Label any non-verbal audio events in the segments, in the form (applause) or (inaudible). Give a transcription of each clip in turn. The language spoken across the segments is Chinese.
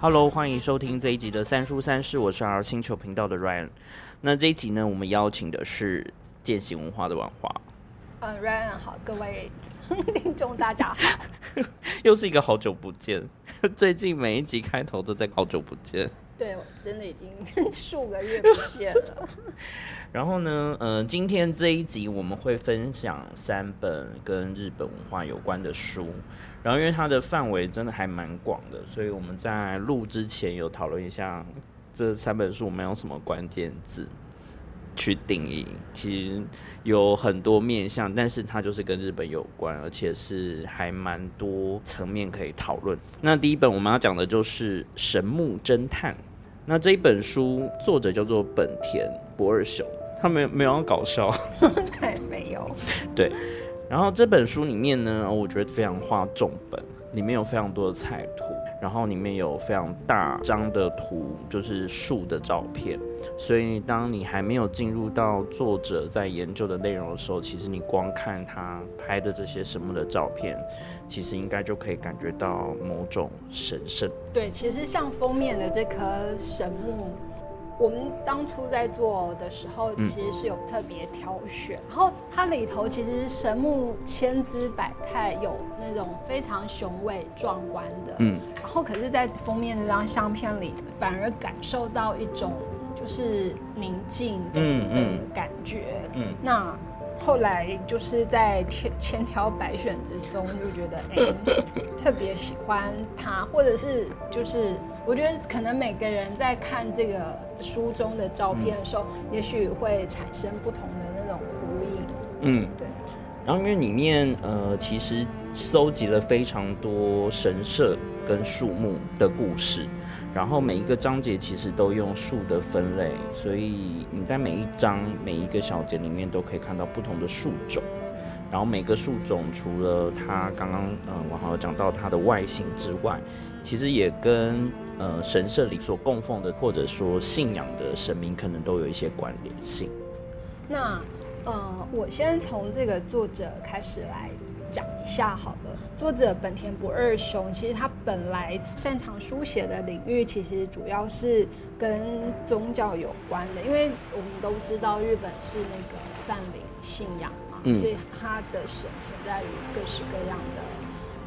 Hello，欢迎收听这一集的三叔三世，我是 R 星球频道的 Ryan。那这一集呢，我们邀请的是践行文化的王华。嗯，Ryan 好，各位听众大家好。(laughs) 又是一个好久不见，(laughs) 最近每一集开头都在好久不见。对，我真的已经 (laughs) 数个月不见了。(laughs) 然后呢，呃，今天这一集我们会分享三本跟日本文化有关的书。然后，因为它的范围真的还蛮广的，所以我们在录之前有讨论一下这三本书我们用什么关键字去定义。其实有很多面向，但是它就是跟日本有关，而且是还蛮多层面可以讨论。那第一本我们要讲的就是《神木侦探》。那这一本书作者叫做本田博二雄，他没有没有要搞笑，(laughs) 对，没有，对。然后这本书里面呢，我觉得非常画重本，里面有非常多的彩图，然后里面有非常大张的图，就是树的照片。所以当你还没有进入到作者在研究的内容的时候，其实你光看他拍的这些神木的照片，其实应该就可以感觉到某种神圣。对，其实像封面的这棵神木。我们当初在做的时候，其实是有特别挑选，然后它里头其实神木千姿百态，有那种非常雄伟壮观的，嗯，然后可是，在封面这张相片里，反而感受到一种就是宁静的感觉，嗯，那。后来就是在千千挑百选之中，就觉得哎，特别喜欢他，或者是就是我觉得可能每个人在看这个书中的照片的时候，也许会产生不同的那种呼应。嗯，对。然后因为里面呃，其实搜集了非常多神社跟树木的故事。然后每一个章节其实都用树的分类，所以你在每一章每一个小节里面都可以看到不同的树种。然后每个树种除了它刚刚嗯王豪讲到它的外形之外，其实也跟呃神社里所供奉的或者说信仰的神明可能都有一些关联性。那呃我先从这个作者开始来。讲一下好了，作者本田不二雄，其实他本来擅长书写的领域，其实主要是跟宗教有关的，因为我们都知道日本是那个泛灵信仰嘛，所以他的神存在于各式各样的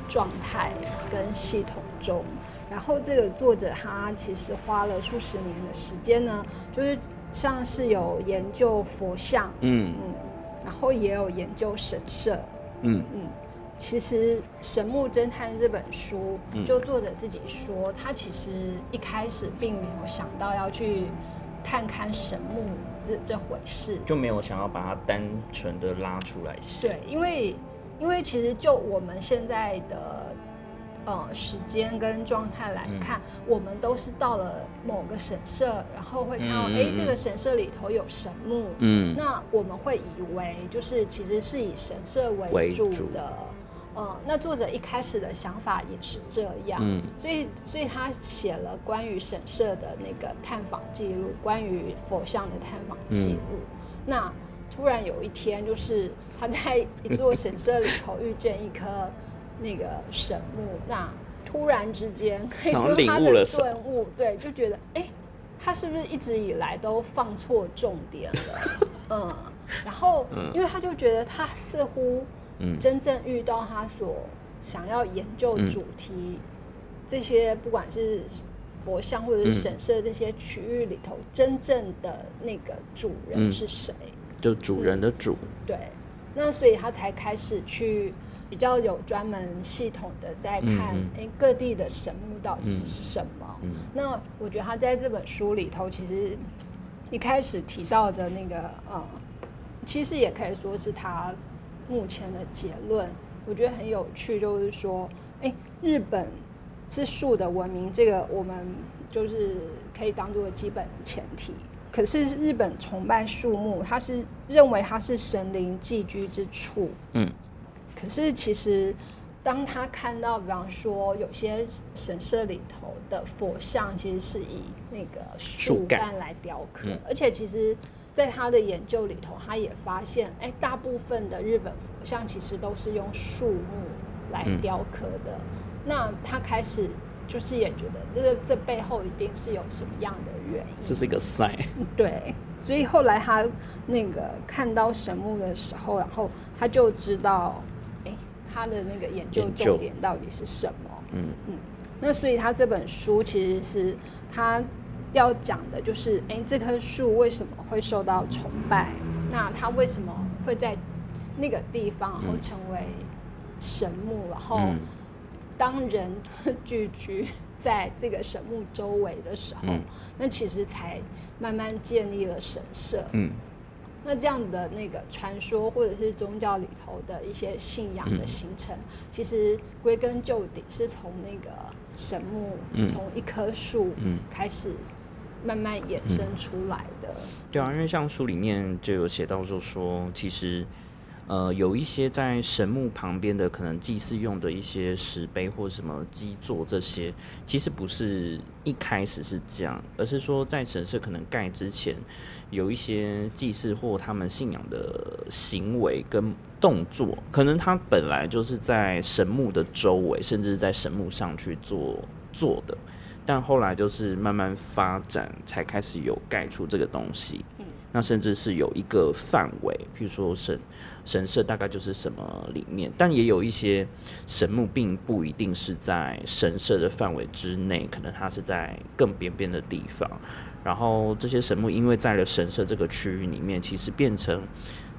状态跟系统中。然后这个作者他其实花了数十年的时间呢，就是像是有研究佛像，嗯嗯，然后也有研究神社。嗯嗯，其实《神木侦探》这本书，就作者自己说，他其实一开始并没有想到要去探勘神木这这回事，就没有想要把它单纯的拉出来写。对，因为因为其实就我们现在的。呃，时间跟状态来看，我们都是到了某个神社，然后会看到，哎，这个神社里头有神木，嗯，那我们会以为就是其实是以神社为主的，呃，那作者一开始的想法也是这样，嗯，所以所以他写了关于神社的那个探访记录，关于佛像的探访记录，那突然有一天，就是他在一座神社里头遇见一棵。那个神木，那突然之间可以说他的顿悟，对，就觉得哎，他是不是一直以来都放错重点了？(laughs) 嗯，然后因为他就觉得他似乎真正遇到他所想要研究主题，这些不管是佛像或者是神社这些区域里头，真正的那个主人是谁？就主人的主。对，那所以他才开始去。比较有专门系统的在看，哎，各地的神木到底是什么？那我觉得他在这本书里头，其实一开始提到的那个，呃，其实也可以说是他目前的结论。我觉得很有趣，就是说，哎，日本是树的文明，这个我们就是可以当做基本前提。可是日本崇拜树木，他是认为它是神灵寄居之处。嗯。可是其实，当他看到，比方说有些神社里头的佛像，其实是以那个树干来雕刻，而且其实，在他的研究里头，他也发现，哎，大部分的日本佛像其实都是用树木来雕刻的。那他开始就是也觉得这个这背后一定是有什么样的原因。这是一个 sign。对，所以后来他那个看到神木的时候，然后他就知道，哎，他的那个研究重点到底是什么。嗯嗯。那所以他这本书其实是他要讲的，就是哎，这棵树为什么会受到崇拜？那他为什么会在那个地方，然后成为神木？然后当人 (laughs) 聚居在这个神木周围的时候，那其实才慢慢建立了神社。嗯。那这样的那个传说或者是宗教里头的一些信仰的形成，其实归根究底是从那个神木，从一棵树开始慢慢衍生出来的。对啊，因为像书里面就有写到，就说其实。呃，有一些在神木旁边的可能祭祀用的一些石碑或什么基座，这些其实不是一开始是这样，而是说在神社可能盖之前，有一些祭祀或他们信仰的行为跟动作，可能他本来就是在神木的周围，甚至在神木上去做做的，但后来就是慢慢发展，才开始有盖出这个东西。那甚至是有一个范围，譬如说神神社大概就是什么里面，但也有一些神木并不一定是在神社的范围之内，可能它是在更边边的地方。然后这些神木因为在了神社这个区域里面，其实变成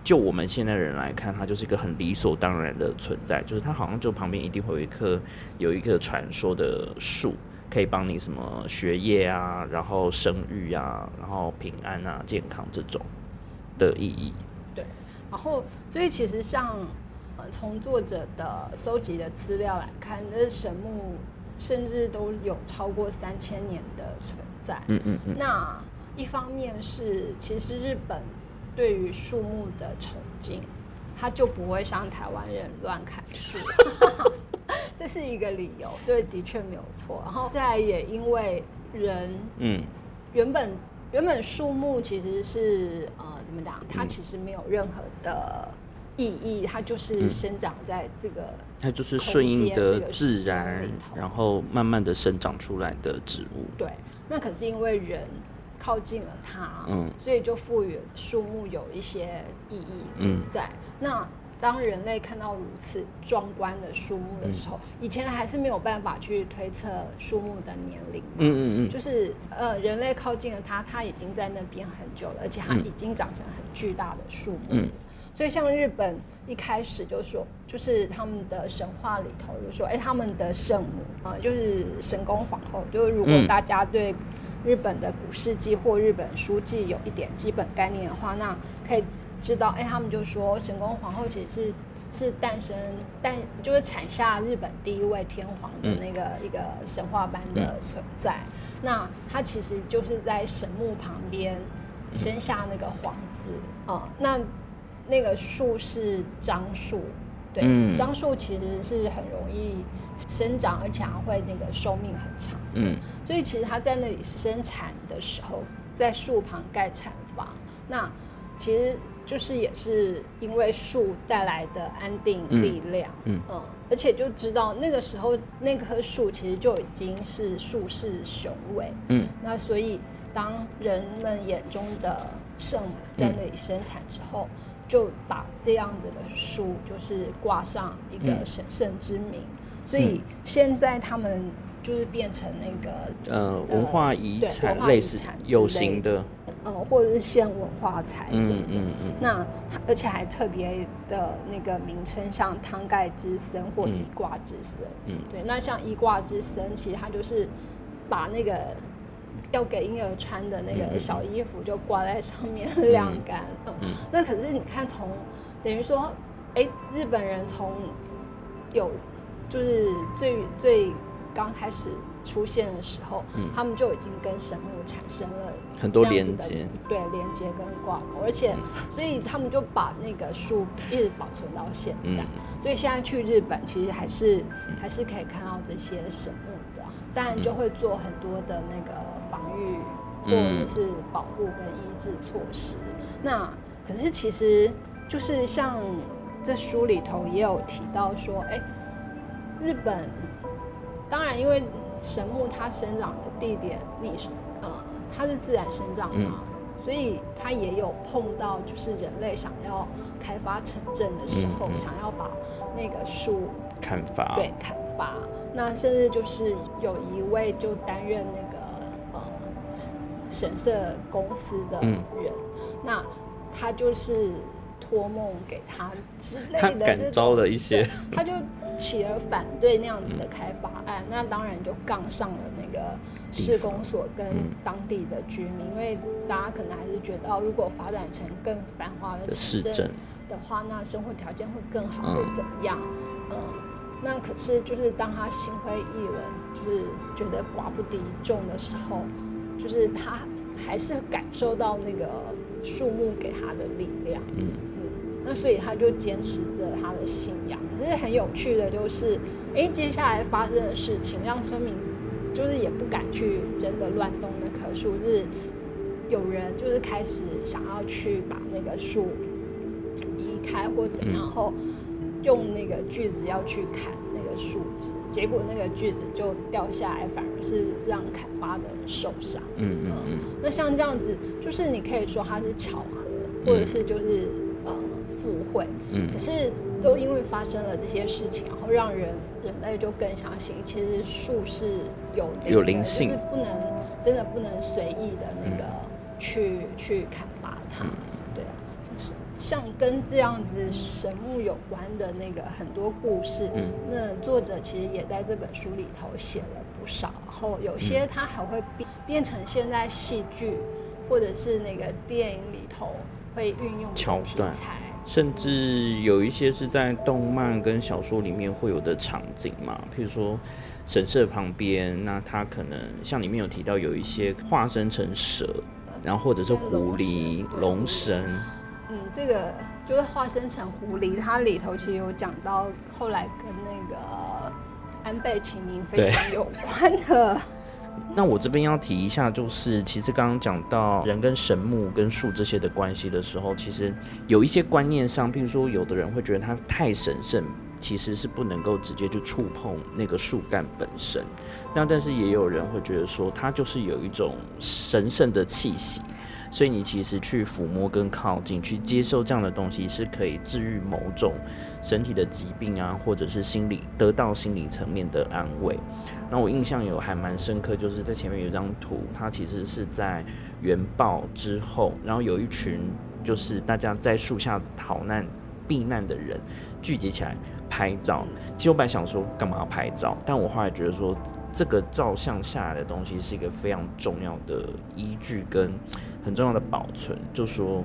就我们现在人来看，它就是一个很理所当然的存在，就是它好像就旁边一定会有一棵有一个传说的树。可以帮你什么学业啊，然后生育啊，然后平安啊、健康这种的意义。对，然后所以其实像呃，从作者的搜集的资料来看，这神木甚至都有超过三千年的存在。嗯嗯嗯。那一方面是其实日本对于树木的崇敬，他就不会像台湾人乱砍树。(laughs) (laughs) 这是一个理由，对，的确没有错。然后再也因为人，嗯，原本原本树木其实是呃怎么讲？它其实没有任何的意义，它就是生长在这个，它就是顺应的自然，然后慢慢的生长出来的植物。对，那可是因为人靠近了它，嗯，所以就赋予树木有一些意义存在。那当人类看到如此壮观的树木的时候，以前还是没有办法去推测树木的年龄。嗯嗯嗯，就是呃，人类靠近了它，它已经在那边很久了，而且它已经长成很巨大的树木。嗯，所以像日本一开始就说，就是他们的神话里头就说，哎，他们的圣母啊，就是神宫皇后。就是如果大家对日本的古世纪或日本书记有一点基本概念的话，那可以。知道，哎，他们就说神宫皇后其实是是诞生，但就是产下日本第一位天皇的那个一个神话般的存在。那他其实就是在神木旁边生下那个皇子啊。那那个树是樟树，对，樟树其实是很容易生长，而且还会那个寿命很长。嗯，所以其实他在那里生产的时候，在树旁盖产房，那其实。就是也是因为树带来的安定力量，嗯嗯，而且就知道那个时候那棵树其实就已经是树势雄伟，嗯，那所以当人们眼中的圣母在那里生产之后，就把这样子的书就是挂上一个神圣之名，所以现在他们就是变成那个呃文化遗产类似有形的。呃，或者是现文化财什么的，那而且还特别的那个名称，像汤盖之森或一卦之森。嗯，对，那像一卦之森，其实它就是把那个要给婴儿穿的那个小衣服就挂在上面晾干。嗯，那可是你看，从等于说，哎，日本人从有就是最最刚开始。出现的时候，他们就已经跟神木产生了很多连接，对连接跟挂钩，而且所以他们就把那个树一直保存到现在。所以现在去日本，其实还是还是可以看到这些神木的，当然就会做很多的那个防御或者是保护跟医治措施。那可是其实就是像这书里头也有提到说，哎，日本当然因为。神木它生长的地点，你呃它是自然生长嘛，所以它也有碰到就是人类想要开发城镇的时候，想要把那个树砍伐，对砍伐。那甚至就是有一位就担任那神社公司的人，那他就是托梦给他之类的，他感召了一些，他就起而反对那样子的开发案，那当然就杠上了那个施工所跟当地的居民，因为大家可能还是觉得哦，如果发展成更繁华的城镇的话，那生活条件会更好，会怎么样？嗯。那可是，就是当他心灰意冷，就是觉得寡不敌众的时候，就是他还是感受到那个树木给他的力量。嗯嗯。那所以他就坚持着他的信仰。可是很有趣的就是，哎，接下来发生的事情让村民就是也不敢去真的乱动那棵树，是有人就是开始想要去把那个树移开或怎样后。用那个锯子要去砍那个树枝，结果那个锯子就掉下来，反而是让砍伐的人受伤。嗯嗯嗯。那像这样子，就是你可以说它是巧合，或者是就是呃附会。嗯。可是都因为发生了这些事情，然后让人人类就更相信，其实树是有有灵性，是不能真的不能随意的那个去去砍伐它。像跟这样子神木有关的那个很多故事，那作者其实也在这本书里头写了不少，然后有些他还会变变成现在戏剧或者是那个电影里头会运用桥段，甚至有一些是在动漫跟小说里面会有的场景嘛，譬如说神社旁边，那他可能像里面有提到有一些化身成蛇，然后或者是狐狸、龙神。这个就是化身成狐狸，它里头其实有讲到后来跟那个安倍晴明非常有关的。那我这边要提一下，就是其实刚刚讲到人跟神木跟树这些的关系的时候，其实有一些观念上，譬如说有的人会觉得它太神圣，其实是不能够直接去触碰那个树干本身。那但是也有人会觉得说，它就是有一种神圣的气息。所以你其实去抚摸跟靠近，去接受这样的东西，是可以治愈某种身体的疾病啊，或者是心理得到心理层面的安慰。那我印象有还蛮深刻，就是在前面有一张图，它其实是在原爆之后，然后有一群就是大家在树下逃难避难的人聚集起来拍照。其实我本来想说干嘛要拍照，但我后来觉得说这个照相下来的东西是一个非常重要的依据跟。很重要的保存，就说，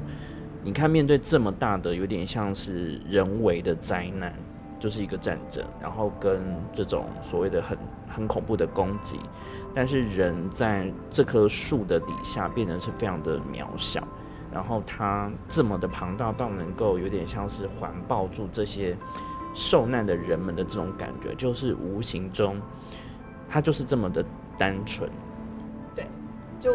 你看，面对这么大的，有点像是人为的灾难，就是一个战争，然后跟这种所谓的很很恐怖的攻击，但是人在这棵树的底下变成是非常的渺小，然后它这么的庞大到能够有点像是环抱住这些受难的人们的这种感觉，就是无形中，它就是这么的单纯，对，就。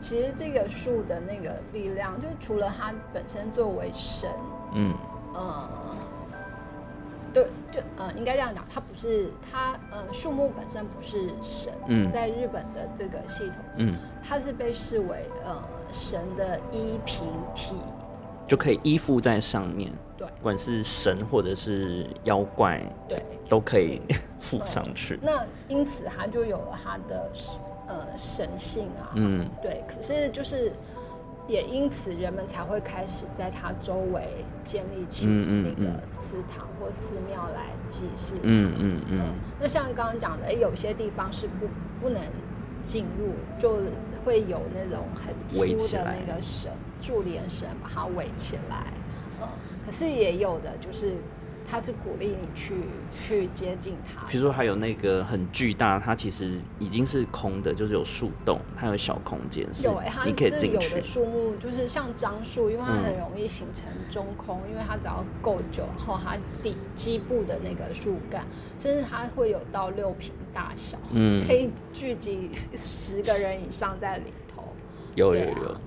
其实这个树的那个力量，就除了它本身作为神，嗯，呃，对，就呃，应该这样讲，它不是它，呃，树木本身不是神，嗯，在日本的这个系统，嗯，它是被视为呃神的衣凭体，就可以依附在上面，对，不管是神或者是妖怪，对，都可以 (laughs) 附上去。那因此它就有了它的。呃，神性啊，嗯，对，可是就是也因此，人们才会开始在它周围建立起那个祠堂或寺庙来祭祀。嗯嗯嗯。那像刚刚讲的，有些地方是不不能进入，就会有那种很粗的那个绳柱连绳把它围起来。嗯，可是也有的就是。他是鼓励你去去接近它。比如说，还有那个很巨大，它其实已经是空的，就是有树洞，它有小空间，有哎，它可以进去。有的树木就是像樟树，因为它很容易形成中空，因为它只要够久，然后它底基部的那个树干，甚至它会有到六平大小，嗯，可以聚集十个人以上在里头。有有有，嗯，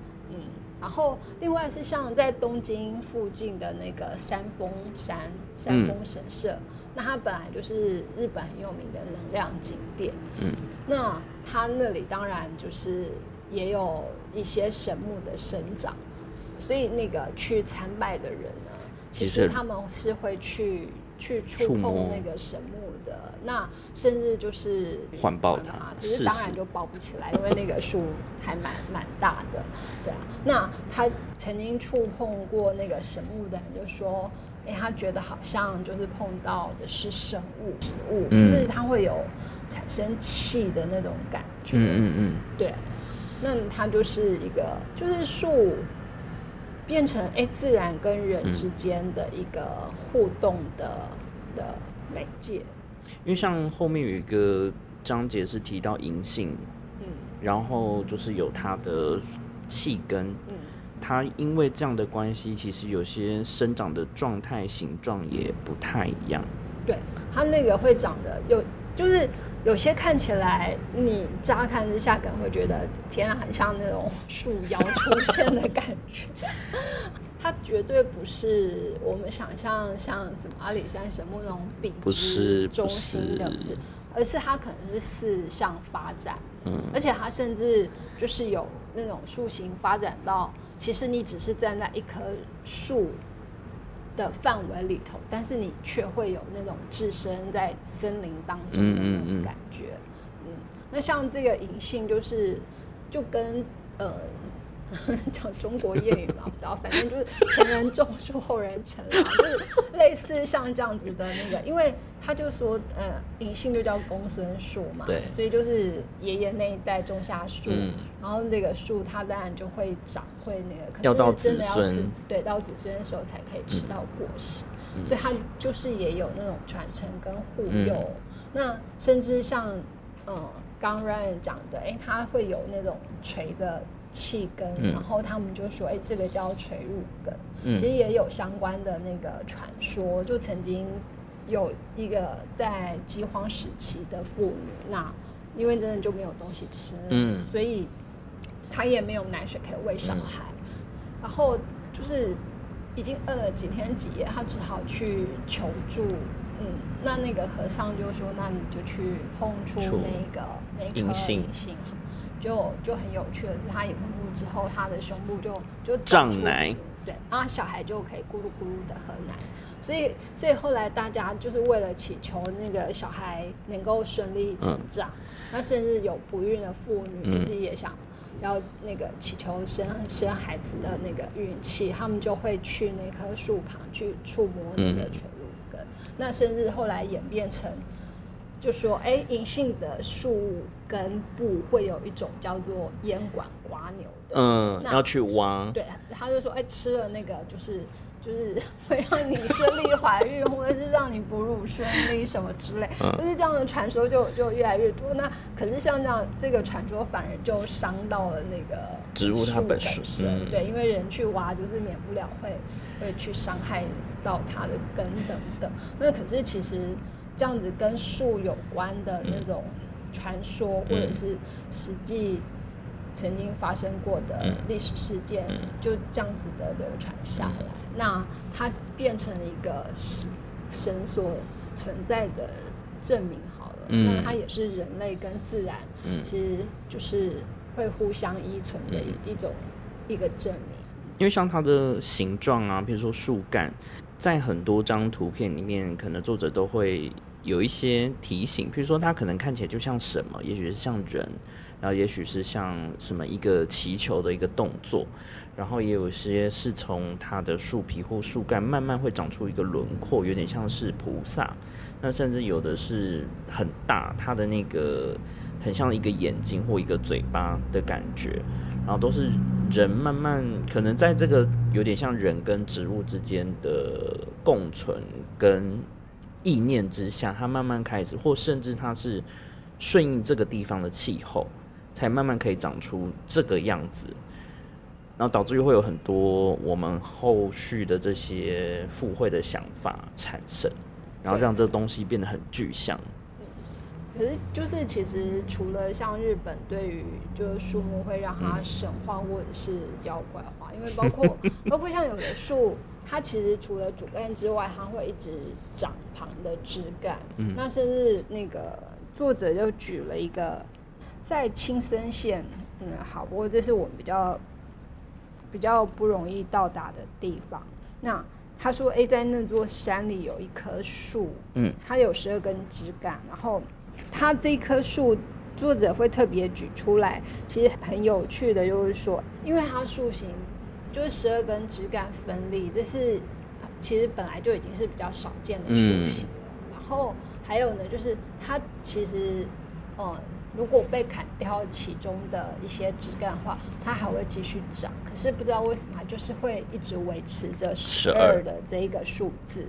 然后另外是像在东京附近的那个山峰山山峰神社，那它本来就是日本很有名的能量景点。嗯，那它那里当然就是也有一些神木的生长，所以那个去参拜的人呢，其实他们是会去去触碰那个神木。的那甚至就是环抱它，可是当然就抱不起来，因为那个树还蛮蛮大的，对啊。那他曾经触碰过那个神木的人就说，哎，他觉得好像就是碰到的是生物植物，就是他会有产生气的那种感觉，嗯嗯嗯，对。那它就是一个就是树变成哎自然跟人之间的一个互动的的媒介。因为像后面有一个章节是提到银杏，嗯，然后就是有它的气根，嗯，它因为这样的关系，其实有些生长的状态、形状也不太一样。对，它那个会长得有，就是有些看起来你乍看之下可能会觉得天啊，很像那种树妖出现的感觉。它绝对不是我们想象像什么阿里山神木那种笔直中心的，不是，而是它可能是四向发展，嗯，而且它甚至就是有那种树形发展到，其实你只是站在一棵树的范围里头，但是你却会有那种置身在森林当中的那种感觉，嗯，那像这个银杏就是就跟呃。(laughs) 讲中国谚语嘛，不知道，反正就是前人种树，后人乘凉，就是类似像这样子的那个，因为他就说，呃，银杏就叫公孙树嘛，对，所以就是爷爷那一代种下树，然后那个树它当然就会长，会那个，要到子孙，对，到子孙的时候才可以吃到果实，所以它就是也有那种传承跟护佑，那甚至像，嗯，刚 Ryan 讲的，哎，它会有那种垂的。气根，然后他们就说：“哎，这个叫垂入根。”其实也有相关的那个传说，就曾经有一个在饥荒时期的妇女，那因为真的就没有东西吃，嗯，所以她也没有奶水可以喂小孩，然后就是已经饿了几天几夜，她只好去求助。嗯，那那个和尚就说：“那你就去碰触那个那颗银杏。”就就很有趣的是，他一碰触之后，他的胸部就就胀奶，对，然后小孩就可以咕噜咕噜的喝奶。所以，所以后来大家就是为了祈求那个小孩能够顺利成长，那甚至有不孕的妇女就是也想要那个祈求生生孩子的那个运气，他们就会去那棵树旁去触摸那个垂乳根。那甚至后来演变成。就说，哎，银杏的树根部会有一种叫做烟管刮牛的，嗯，要去挖。对，他就说，哎，吃了那个就是就是会让你顺利怀孕，(laughs) 或者是让你哺乳顺利什么之类，就是这样的传说就就越来越多。那可是像这样这个传说反而就伤到了那个植物它本身，对，因为人去挖就是免不了会会去伤害到它的根等等。那可是其实。这样子跟树有关的那种传说，或者是实际曾经发生过的历史事件，就这样子的流传下来。那它变成一个神神所存在的证明好了。那它也是人类跟自然，其实就是会互相依存的一一种一个证明。因为像它的形状啊，比如说树干。在很多张图片里面，可能作者都会有一些提醒，比如说它可能看起来就像什么，也许是像人，然后也许是像什么一个祈求的一个动作，然后也有些是从它的树皮或树干慢慢会长出一个轮廓，有点像是菩萨，那甚至有的是很大，它的那个很像一个眼睛或一个嘴巴的感觉。然后都是人慢慢可能在这个有点像人跟植物之间的共存跟意念之下，它慢慢开始，或甚至它是顺应这个地方的气候，才慢慢可以长出这个样子。然后导致于会有很多我们后续的这些附会的想法产生，然后让这东西变得很具象。可是就是其实除了像日本对于就是树木会让它神话或者是妖怪化，因为包括 (laughs) 包括像有的树，它其实除了主干之外，它会一直长旁的枝干。嗯，那甚至那个作者就举了一个在青森县，嗯，好，不过这是我们比较比较不容易到达的地方。那他说，哎，在那座山里有一棵树，嗯，它有十二根枝干，然后。它这棵树，作者会特别举出来，其实很有趣的，就是说，因为它树形就是十二根枝干分立，这是其实本来就已经是比较少见的树形了。然后还有呢，就是它其实，嗯，如果被砍掉其中的一些枝干的话，它还会继续长。可是不知道为什么，就是会一直维持着十二的这一个数字。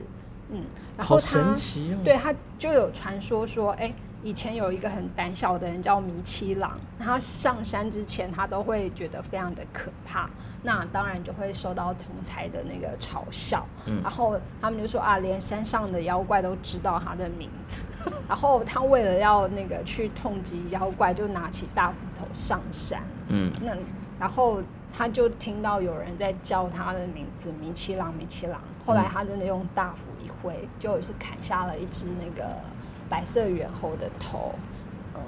嗯，然后它对它就有传说说，哎。以前有一个很胆小的人叫米七郎，他上山之前他都会觉得非常的可怕，那当然就会受到同才的那个嘲笑，然后他们就说啊，连山上的妖怪都知道他的名字，(laughs) 然后他为了要那个去痛击妖怪，就拿起大斧头上山，嗯，那然后他就听到有人在叫他的名字，米七郎，米七郎，后来他真的用大斧一挥，就是砍下了一只那个。白色猿猴的头，嗯，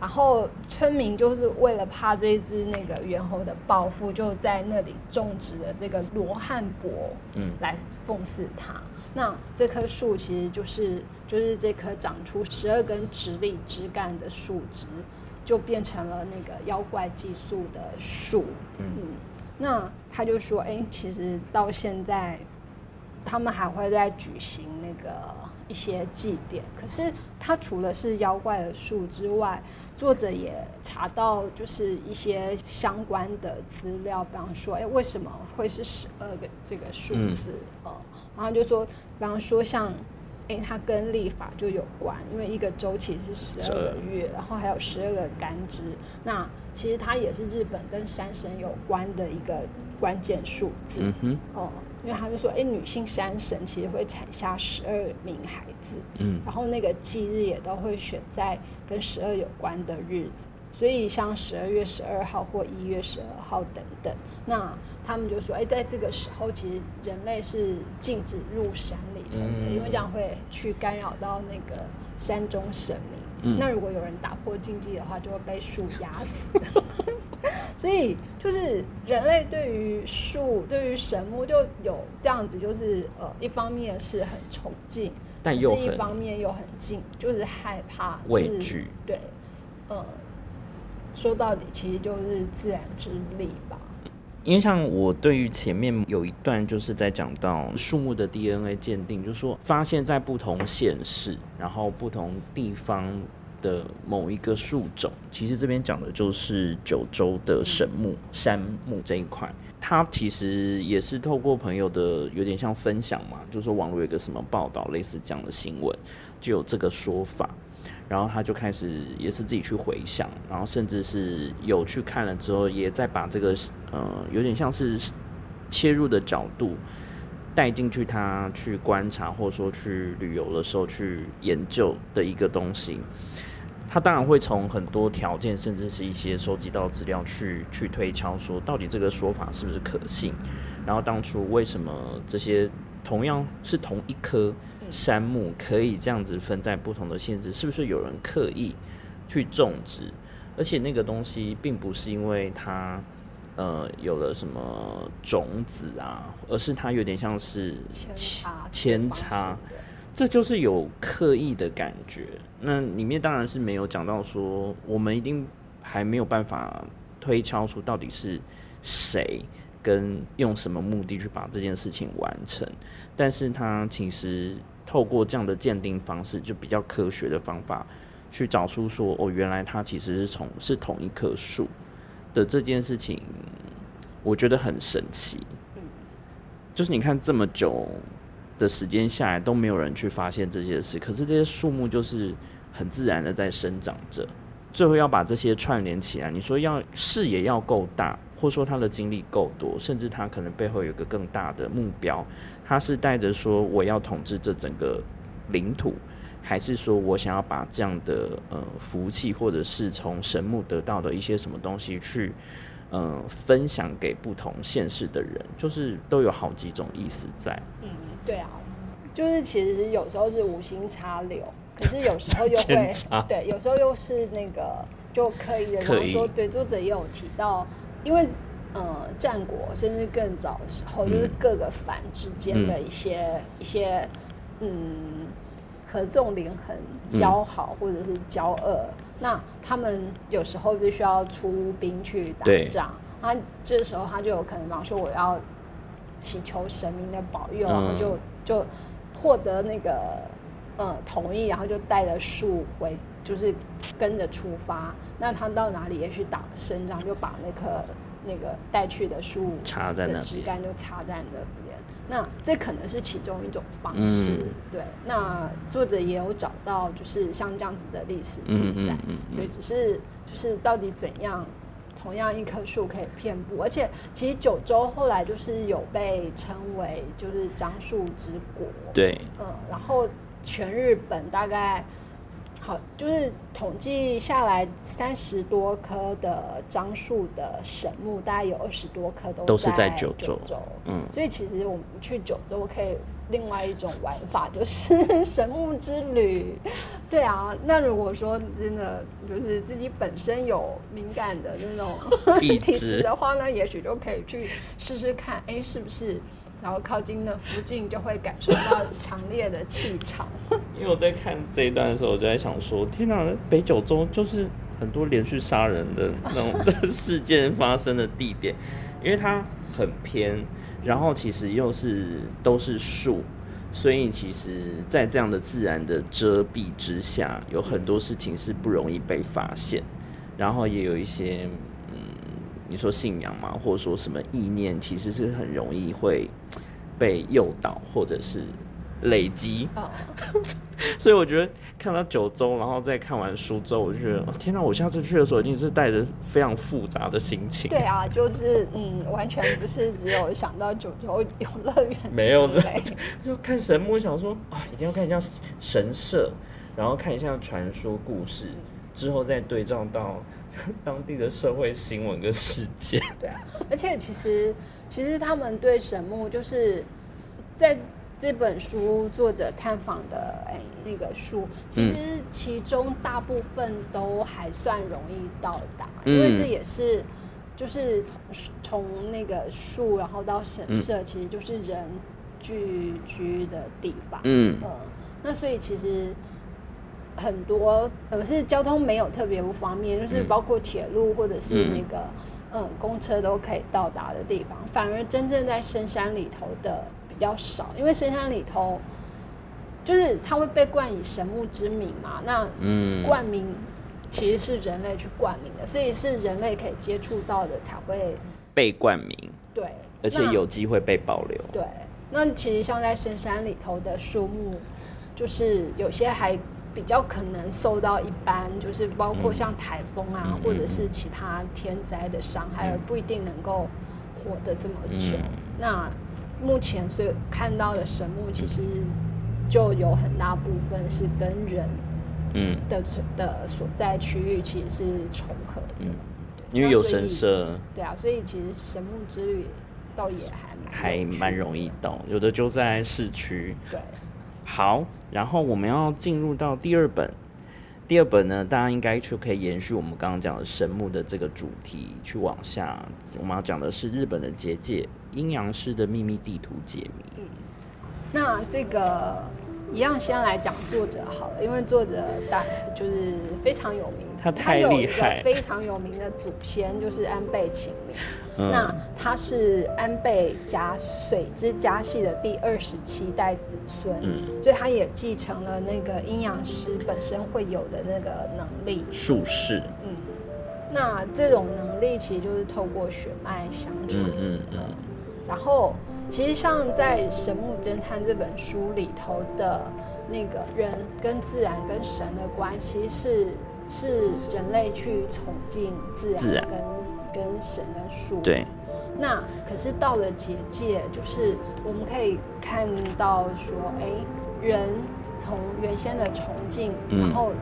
然后村民就是为了怕这只那个猿猴的报复，就在那里种植了这个罗汉柏，嗯，来奉祀它。那这棵树其实就是就是这棵长出十二根直立枝干的树枝，就变成了那个妖怪寄宿的树。嗯，那他就说，哎，其实到现在，他们还会在举行那个。一些祭典，可是它除了是妖怪的树之外，作者也查到就是一些相关的资料，比方说，哎，为什么会是十二个这个数字？呃，然后就说，比方说像，哎，它跟历法就有关，因为一个周期是十二个月，然后还有十二个干支，那其实它也是日本跟山神有关的一个关键数字。嗯哼，哦。因为他就说，哎，女性山神其实会产下十二名孩子，嗯，然后那个忌日也都会选在跟十二有关的日子，所以像十二月十二号或一月十二号等等，那他们就说，哎，在这个时候其实人类是禁止入山里头的，因为这样会去干扰到那个山中神明，那如果有人打破禁忌的话，就会被树压死。(laughs) 所以就是人类对于树、对于神木就有这样子，就是呃，一方面是很崇敬，但又一方面又很敬，就是害怕、畏惧。对，呃，说到底其实就是自然之力吧。因为像我对于前面有一段就是在讲到树木的 DNA 鉴定，就是说发现在不同县市，然后不同地方。的某一个树种，其实这边讲的就是九州的神木、杉木这一块。它其实也是透过朋友的有点像分享嘛，就说网络有个什么报道，类似这样的新闻，就有这个说法。然后他就开始也是自己去回想，然后甚至是有去看了之后，也在把这个呃有点像是切入的角度带进去，他去观察或者说去旅游的时候去研究的一个东西。他当然会从很多条件，甚至是一些收集到资料去去推敲，说到底这个说法是不是可信。然后当初为什么这些同样是同一颗杉木，可以这样子分在不同的县市，是不是有人刻意去种植？而且那个东西并不是因为它呃有了什么种子啊，而是它有点像是扦插。这就是有刻意的感觉。那里面当然是没有讲到说，我们一定还没有办法推敲出到底是谁跟用什么目的去把这件事情完成。但是它其实透过这样的鉴定方式，就比较科学的方法去找出说，哦，原来它其实是从是同一棵树的这件事情，我觉得很神奇。就是你看这么久。的时间下来都没有人去发现这些事，可是这些树木就是很自然的在生长着。最后要把这些串联起来，你说要视野要够大，或者说他的精力够多，甚至他可能背后有个更大的目标，他是带着说我要统治这整个领土，还是说我想要把这样的呃福气，或者是从神木得到的一些什么东西去呃分享给不同现世的人，就是都有好几种意思在。嗯，对啊，就是其实有时候是无心插柳，可是有时候又 (laughs) 会对，有时候又是那个就刻意的，然刻意后说对作者也有提到，因为呃战国甚至更早的时候，就是嗯各个藩之间的一些、一些嗯合纵连横、交好或者是交恶，那他们有时候就需要出兵去打对。仗，那这时候他就有可能，比方说我要祈求神明的保佑，嗯。然后就就获得那个呃同意，然后就带着树回，就是跟着出发。那他到哪里也许打胜仗，就把那棵那个带去的树插在枝干就插在那边。那这可能是其中一种方式，嗯对。那作者也有找到，就是像这样子的历史记载，嗯所以只是就是到底怎样，同样一棵树可以遍布，而且其实九州后来就是有被称为就是樟树之国，对，嗯，然后全日本大概好就是统计下来三十多棵的樟树的神木，大概有二十多棵都都是在九九州。嗯。所以其实我们去九州可以另外一种玩法，就是神木之旅。(laughs) 对啊，那如果说真的就是自己本身有敏感的那种 (laughs) (laughs) 体质的话呢，也许就可以去试试看，哎，是不是然后靠近的附近就会感受到强烈的气场？(laughs) 因为我在看这一段的时候，我就在想说，天哪，北九州就是很多连续杀人的那种的事件发生的地点，因为它很偏，然后其实又是都是树，所以其实，在这样的自然的遮蔽之下，有很多事情是不容易被发现，然后也有一些，你说信仰嘛，或者说什么意念，其实是很容易会被诱导，或者是累积。哦，(laughs) 所以我觉得看到九州，然后再看完书之后，我就觉得，哦天哪！我下次去的时候一定是带着非常复杂的心情。对啊，就是嗯，完全不是只有想到九州游乐园没有的 (laughs) 就看神木，想说啊，一定要看一下神社，然后看一下传说故事，之后再对照到 (laughs) 当地的社会新闻跟事件。对啊，而且其实其实他们对神木就是在这本书作者探访的哎那个树，其实其中大部分都还算容易到达，因为嗯这也是就是从从那个树然后到神社，其实就是人聚居的地方。嗯嗯，那所以其实很多呃是交通没有特别不方便，就是嗯。包括铁路或者是嗯那个嗯。公车都可以到达的地方，反而真正在深山里头的比较少，因为深山里头就是它会被冠以神木之名嘛，那嗯，冠名其实是人类去冠名的，所以是人类可以接触到的才会被冠名，对，而且有机会被保留。对，那其实像在深山里头的树木，就是有些还比较可能受到一般，就是包括嗯像台风啊，嗯或者是其他天灾的伤害，而不一定能够活得这么久。嗯那目前所有看到的神木，其实就有很大部分是跟人嗯的的所在区域其实是重合的。嗯，因为有神社。对啊，所以其实神木之旅倒也还蛮还蛮容易到，有的就在市区。对。好，然后我们要进入到第二本。第二本呢，大家应该就可以延续我们刚刚讲的神木的这个主题，去往下。我们要讲的是日本的结界——阴阳师的秘密地图解谜。那这个一样，先来讲作者好了，因为作者大就是非常有名，他太厉害个非常有名的祖先就是安倍晴明。嗯那他是安倍家水之家系的第二十七代子孙，嗯所以他也继承了那个阴阳师本身会有的那个能力。术士，嗯，那这种能力其实就是透过血脉相传。嗯嗯嗯，然后，其实像在《神木侦探》这本书里头的那个人跟自然跟神的关系是，是人类去崇敬自然自然跟跟神跟树。对，那可是到了结界，就是我们可以看到说，哎，人从原先的崇敬，嗯然后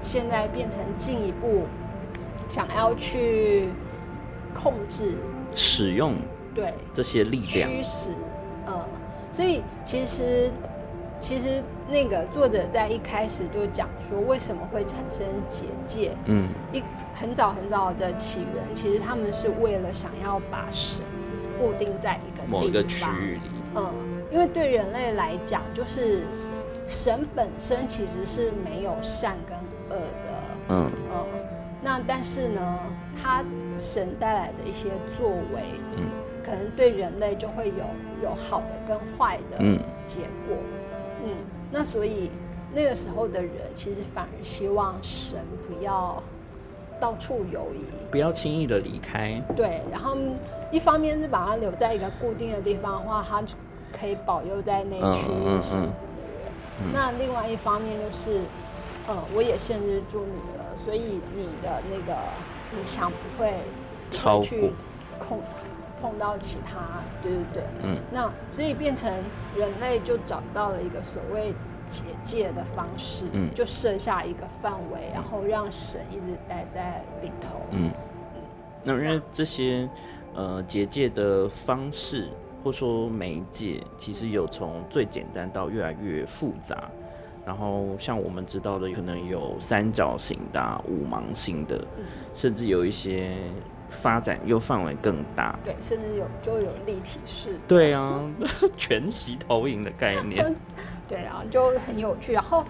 现在变成进一步想要去控制，使用对，这些力量，驱使，嗯，所以其实其实那个作者在一开始就讲说，为什么会产生结界？嗯。一很早很早的起源，其实他们是为了想要把神固定在一个某一个地，区域里，嗯，因为对人类来讲，就是神本身其实是没有善跟恶的，嗯。嗯，那但是呢，他神带来的一些作为，嗯可能对人类就会有有好的跟坏的嗯。结果，嗯，那所以那个时候的人其实反而希望神不要到处游移，不要轻易的离开，对，然后一方面是把它留在一个固定的地方的话，它就可以保佑在那嗯区嗯嗯域生活的人。那另外一方面就是，呃，我也限制住你了，所以你的那个影响不会超会去过碰碰到其他，对对对。嗯那所以变成人类就找到了一个所谓结界的方式，嗯就设下一个范围，然后让神一直待在里头。嗯。那因为这些呃结界的方式，或说媒介，其实有从最简单到越来越复杂。然后像我们知道的，可能有三角形的、啊、五芒星的，甚至有一些发展又范围更大。对，甚至有就有立体式，对啊，(laughs) 全息投影的概念。(laughs) 对啊，就很有趣。然后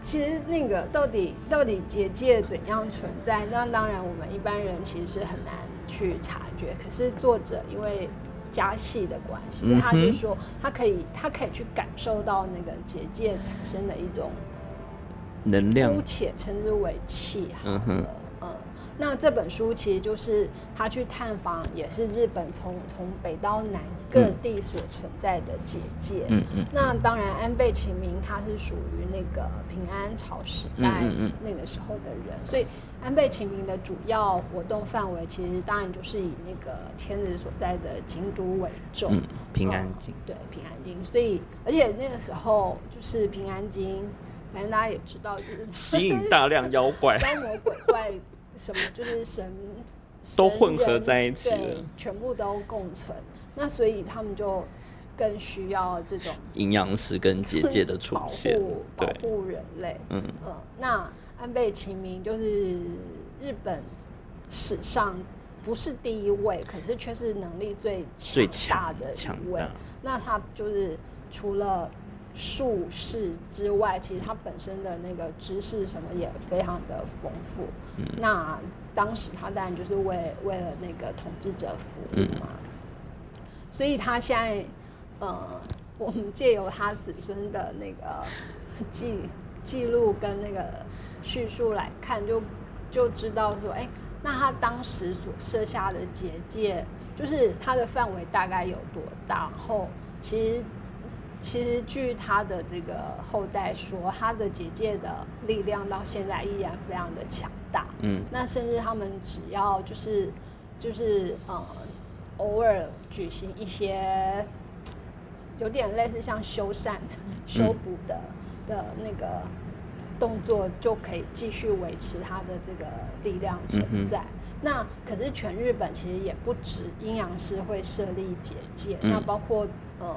其实那个到底到底结界怎样存在？那当然我们一般人其实是很难去察觉。可是作者因为加戏的关系，所以他就说他可以他可以去感受到那个结界产生的一种能量姑，且称之为气好了。嗯哼嗯，那这本书其实就是他去探访，也是日本从从北到南各地所存在的结界。嗯嗯那当然，安倍晴明他是属于那个平安朝时代那个时候的人，所以安倍晴明的主要活动范围其实当然就是以那个天子所在的京都为重。嗯，平安京，对平安京，所以而且那个时候就是平安京，反正大家也知道，就是吸引大量妖怪。妖魔鬼怪什么，就是神 (laughs) 都混合在一起了全部都共存。那所以他们就更需要这种阴阳师跟结界的出 (laughs) 保现护，保对，护人类。嗯嗯，那安倍晴明就是日本史上不是第一位，可是却是能力最最强强大的强一位。那他就是除了术士之外，其实他本身的那个知识什么也非常的丰富。嗯那当时他当然就是为为了那个统治者服务嗯嘛，所以他现在呃，我们借由他子孙的那个记记录跟那个叙述来看，就就知道说，哎、那他当时所设下的结界，就是它的范围大概有多大？然后其实其实据他的这个后代说，他的结界的力量到现在依然非常的强大。嗯那甚至他们只要就是就是呃偶尔举行一些有点类似像修缮、修补的、的那个动作，就可以继续维持他的这个力量存在。那可是全日本其实也不止阴阳师会设立结界，嗯那包括呃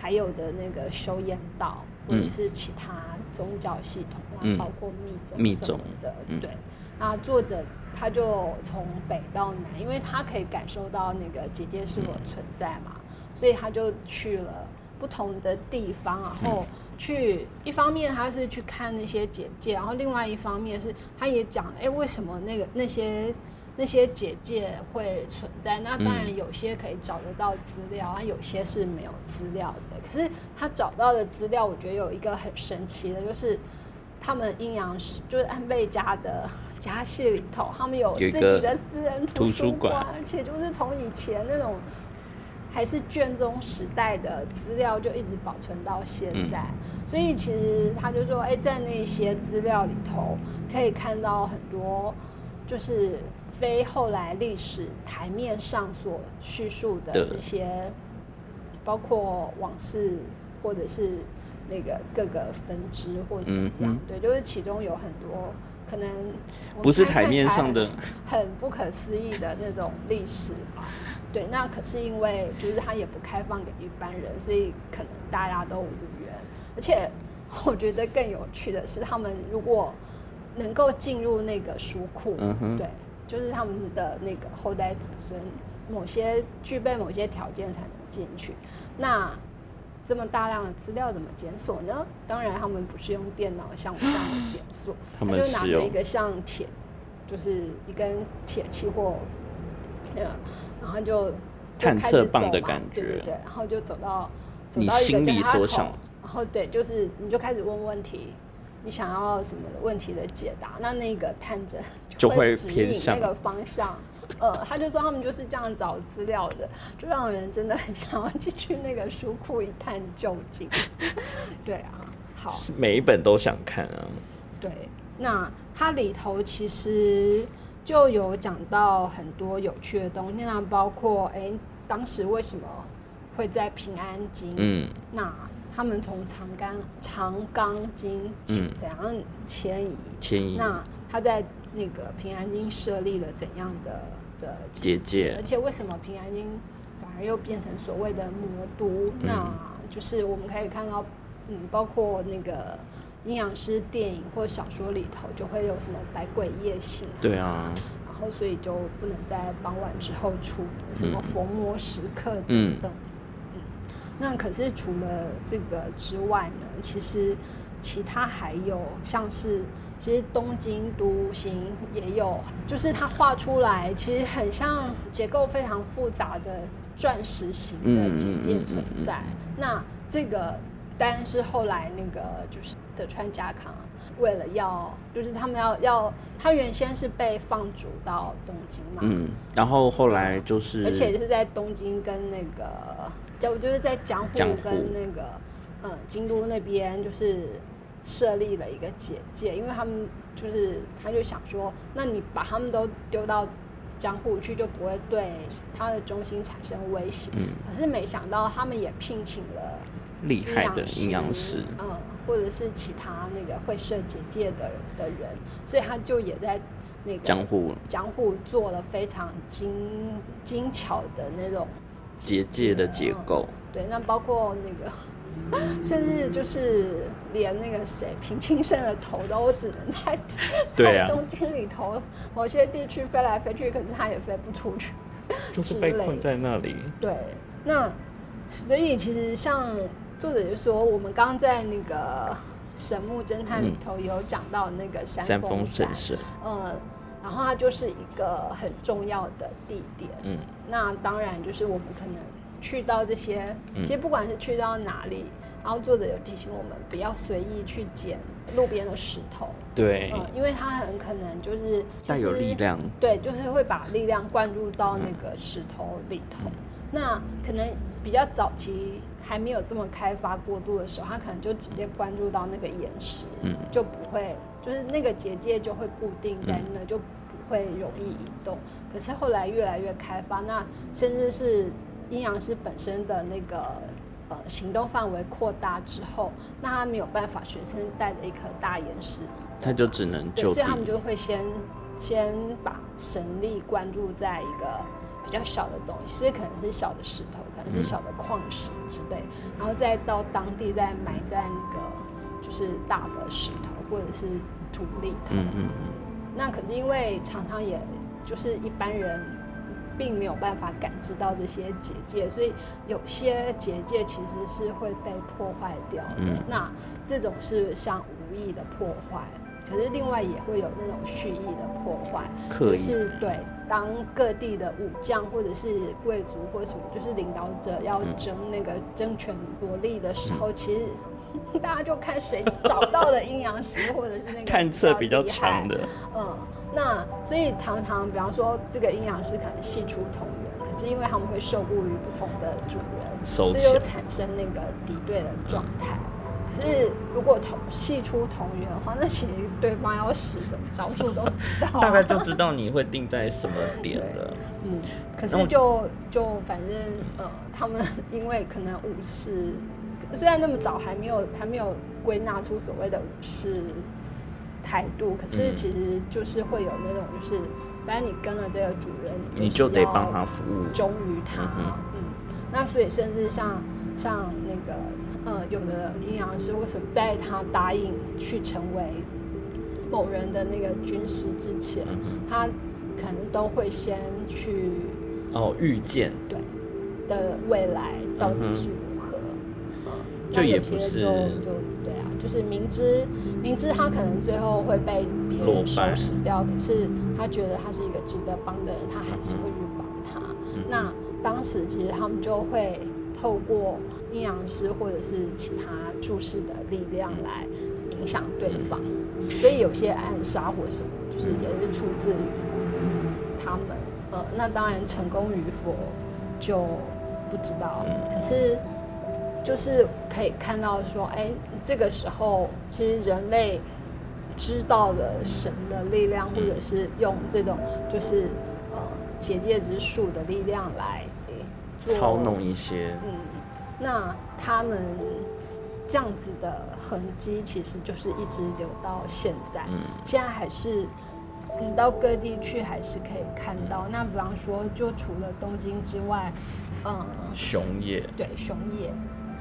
还有的那个修验道或者嗯。是其他宗教系统啊，嗯。包括密宗密宗什么的，嗯。对。那作者他就从北到南，因为他可以感受到那个姐姐是否存在嘛，所以他就去了不同的地方，然后去一方面他是去看那些简介，然后另外一方面是他也讲，哎，为什么那个那些那些结界会存在？那当然嗯有些可以找得到资料，啊，有些是没有资料的。可是他找到的资料，我觉得有一个很神奇的，就是他们阴阳师，就是安倍家的家系里头，他们有自己的私人图图书馆，而且就是从以前那种还是卷宗时代的资料，就一直保存到现在。所以其实他就说，哎、在那些资料里头，可以看到很多就是非后来历史台面上所叙述的的这些，包括往事或者是那个各个分支或者怎么样，对，就是其中有很多可能不是台面上的很不可思议的那种历史吧。(laughs) 对，那可是因为就是它也不开放给一般人，所以可能大家都无缘。而且我觉得更有趣的是，他们如果能够进入那个书库，嗯对，就是他们的那个后代子孙，某些具备某些条件才能进去。那这么大量的资料怎么检索呢？当然，他们不是用电脑像我这样的检索，(laughs) 他们就拿着一个像铁，就是一根铁器或呃，然后就探测棒的感觉，对对对，然后就走到走到一个里所想，然后对，就是你就开始问问题，你想要什么问题的解答，那那个探针 (laughs) 就会指引那个方向。呃，他就说他们就是这样找资料的，就让人真的很想要进去那个书库一探究竟。(laughs) 对啊，好，每一本都想看啊。对，那它里头其实就有讲到很多有趣的东西，那包括哎，当时为什么会在平安京？嗯，那他们从长冈长冈京怎样迁移？迁移？那他在那个平安京设立了怎样的？的结界，而且为什么平安京反而又变成所谓的魔都？那就是我们可以看到，嗯，包括那个阴阳师电影或小说里头，就会有什么百鬼夜行，对啊，然后所以就不能在傍晚之后出什么逢魔时刻等等。嗯，那可是除了这个之外呢，其实其他还有像是。其实东京都心也有，就是它画出来，其实很像结构非常复杂的钻石型的结界存在。那这个当然是后来那个就是德川家康为了要，就是他们要要，他原先是被放逐到东京嘛，嗯，然后后来就是，而且是在东京跟那个，就就是在江户跟那个，嗯，京都那边就是。设立了一个结界，因为他们就是他就想说，那你把他们都丢到江户去，就不会对他的中心产生威胁。嗯。可是没想到他们也聘请了厉害的阴阳师，嗯，或者是其他那个会设结界的的人，所以他就也在那个江户江户做了非常精精巧的那种结界的结构。对，那包括那个。甚至就是连那个谁平清盛的头都只能在 (laughs) 在东京里头某些地区飞来飞去，可是他也飞不出去，就是被困在那里。对，那所以其实像作者就说，我们刚刚在那个神木侦探里头有讲到那个山峰神社，嗯，然后它就是一个很重要的地点。嗯，那当然就是我们可能。去到这些，其实不管是去到哪里，然后作者有提醒我们不要随意去捡路边的石头，对，因为它很可能就是带有力量，对，就是会把力量灌入到那个石头里头。那可能比较早期还没有这么开发过度的时候，他可能就直接关注到那个岩石，嗯，就不会，就是那个结界就会固定在那，就不会容易移动。可是后来越来越开发，那甚至是。阴阳师本身的那个呃行动范围扩大之后，那他没有办法随身带着一颗大岩石，他就只能就所以他们就会先先把神力关注在一个比较小的东西，所以可能是小的石头，可能是小的矿石之类，然后再到当地再埋在那个就是大的石头或者是土里头。嗯嗯嗯。那可是因为常常也就是一般人。并没有办法感知到这些结界，所以有些结界其实是会被破坏掉的。那这种是像无意的破坏，可是另外也会有那种蓄意的破坏，就是对当各地的武将或者是贵族或者什么，就是领导者要争那个争权夺利的时候，其实 (laughs) 大家就看谁找到了阴阳师，或者是那个探测比较强的，嗯。那所以常常，比方说这个阴阳师可能系出同源，可是因为他们会受雇于不同的主人，所以就产生那个敌对的状态。可是如果同系出同源的话，那其实对方要使什么招数都知道，(laughs) 大概就知道你会定在什么点了。嗯，可是就就反正呃，他们因为可能武士虽然那么早还没有还没有归纳出所谓的武士态度，可是其实就是会有那种就是，反正你跟了这个主人，你就就是得帮他服务。忠于他。嗯嗯，那所以甚至像像那个呃，有的阴阳师为什么在他答应去成为某人的那个军师之前，嗯他可能都会先去哦，遇见。对的未来到底是如何。嗯，就那有些也不是就就对啊，就是明知明知他可能最后会被别人收拾掉，可是他觉得他是一个值得帮的人，他还是会去帮他。嗯那当时其实他们就会透过阴阳师或者是其他注释的力量来影响对方，所以有些暗杀或什么，就是也是出自于他们。呃，那当然成功与否就不知道，可是就是可以看到说，哎，这个时候其实人类知道了神的力量，或者是用这种就是呃结界之术的力量来操弄一些，嗯，那他们这样子的痕迹，其实就是一直留到现在。嗯。现在还是你到各地去，还是可以看到。那比方说，就除了东京之外，嗯，熊野，对熊野，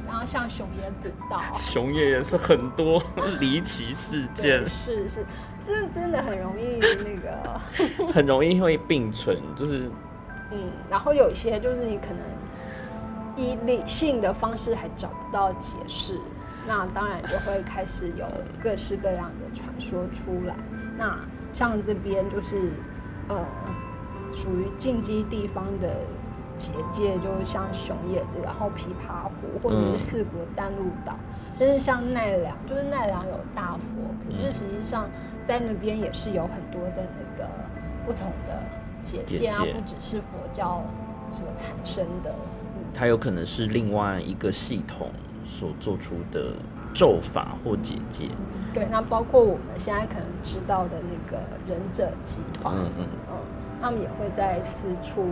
然后像熊野古道，(laughs) 熊野也是很多 (laughs) 离奇事件，，是是，那真的很容易那个。(laughs) 很容易会并存，就是嗯，然后有一些就是你可能以理性的方式还找不到解释，那当然就会开始有各式各样的传说出来。那像这边就是呃，属于禁忌地方的结界，就像熊野这个，然后琵琶湖或者嗯。是四国丹路岛，就是像奈良，就是奈良有大佛，可是实际上在那边也是有很多的那个不同的结结界啊，不只是佛教所产生的。它有可能是另外一个系统所做出的咒法或结界。对，那包括我们现在可能知道的那个忍者集团，嗯嗯嗯，他们也会在四处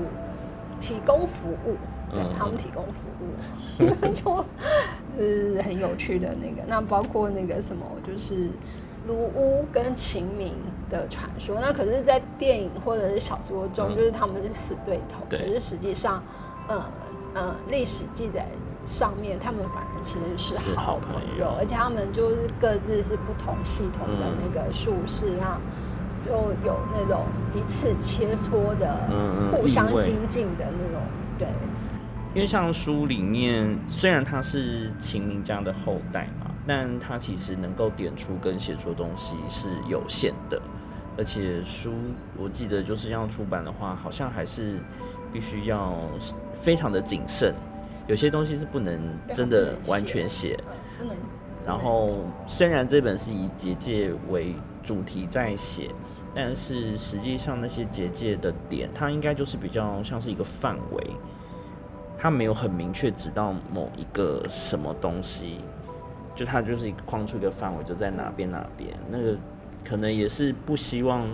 提供服务，对他们提供服务，(laughs) 就呃很有趣的那个。那包括那个什么，就是卢屋跟秦明的传说。那可是，在电影或者是小说中，嗯。就是他们是死对头，对。可是实际上，呃呃，历史记载。上面他们反而其实是是好好朋朋友。友，而且他们就是各自是不同系统的嗯那个术士，那就有那种彼此切磋的、互相精进的那种，对，因为像书里面，虽然他是秦明家的后代嘛，但他其实能够点出跟写出的东西是有限的，而且书我记得就是要出版的话，好像还是必须要非常的谨慎，有些东西是不能真的完全写。呃不能。然后虽然这本是以结界为主题在写，但是实际上那些结界的点，它应该就是比较像是一个范围，它没有很明确指到某一个什么东西，就它就是一个框出一个范围，就在哪边哪边，那个可能也是不希望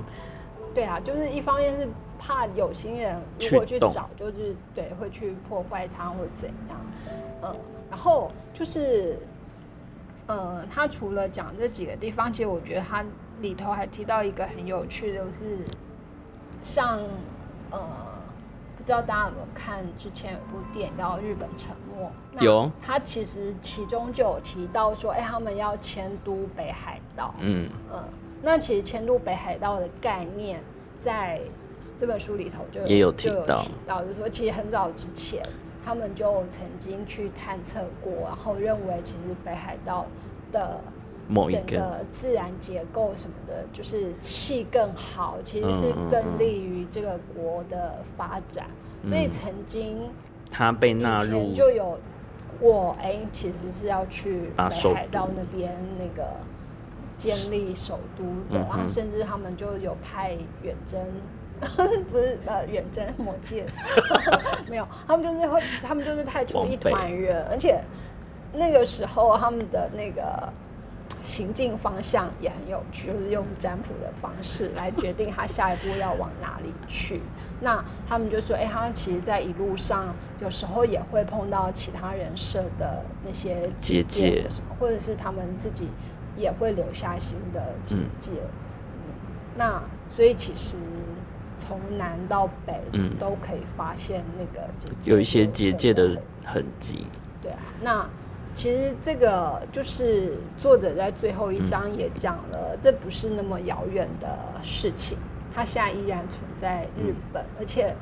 对啊，就是一方面是怕有心人如果去找，就是对会去破坏它或怎样，嗯，然后就是，呃，他除了讲这几个地方，其实我觉得他里头还提到一个很有趣的，就是像呃，不知道大家有没有看之前有部电影叫《日本沉没》，那有。他其实其中就有提到说，哎，他们要迁都北海道，嗯。嗯，那其实迁入北海道的概念，在这本书里头就也有就有提到。提到，就是说其实很早之前，他们就曾经去探测过，然后认为其实北海道的整某一个。个自然结构什么的，就是气更好，其实是更利于这个国的发展，所以嗯曾经它被纳入就有过，哎、其实是要去北海道那边那个建立首都的，嗯然后甚至他们就有派远征。(laughs) 不是呃远征魔界，(laughs) 没有，他们就是会，他们就是派出一团人，而且那个时候他们的那个行进方向也很有趣，就是用占卜的方式来决定他下一步要往哪里去。那他们就说，哎，他其实，在一路上有时候也会碰到其他人设的那些结界什么，或者是他们自己也会留下新的结界。嗯那所以其实从南到北，嗯，都可以发现那个有一些结界的痕迹。对啊，那。其实这个就是作者在最后一章也讲了，这不是那么遥远的事情，它现在依然存在日本，而且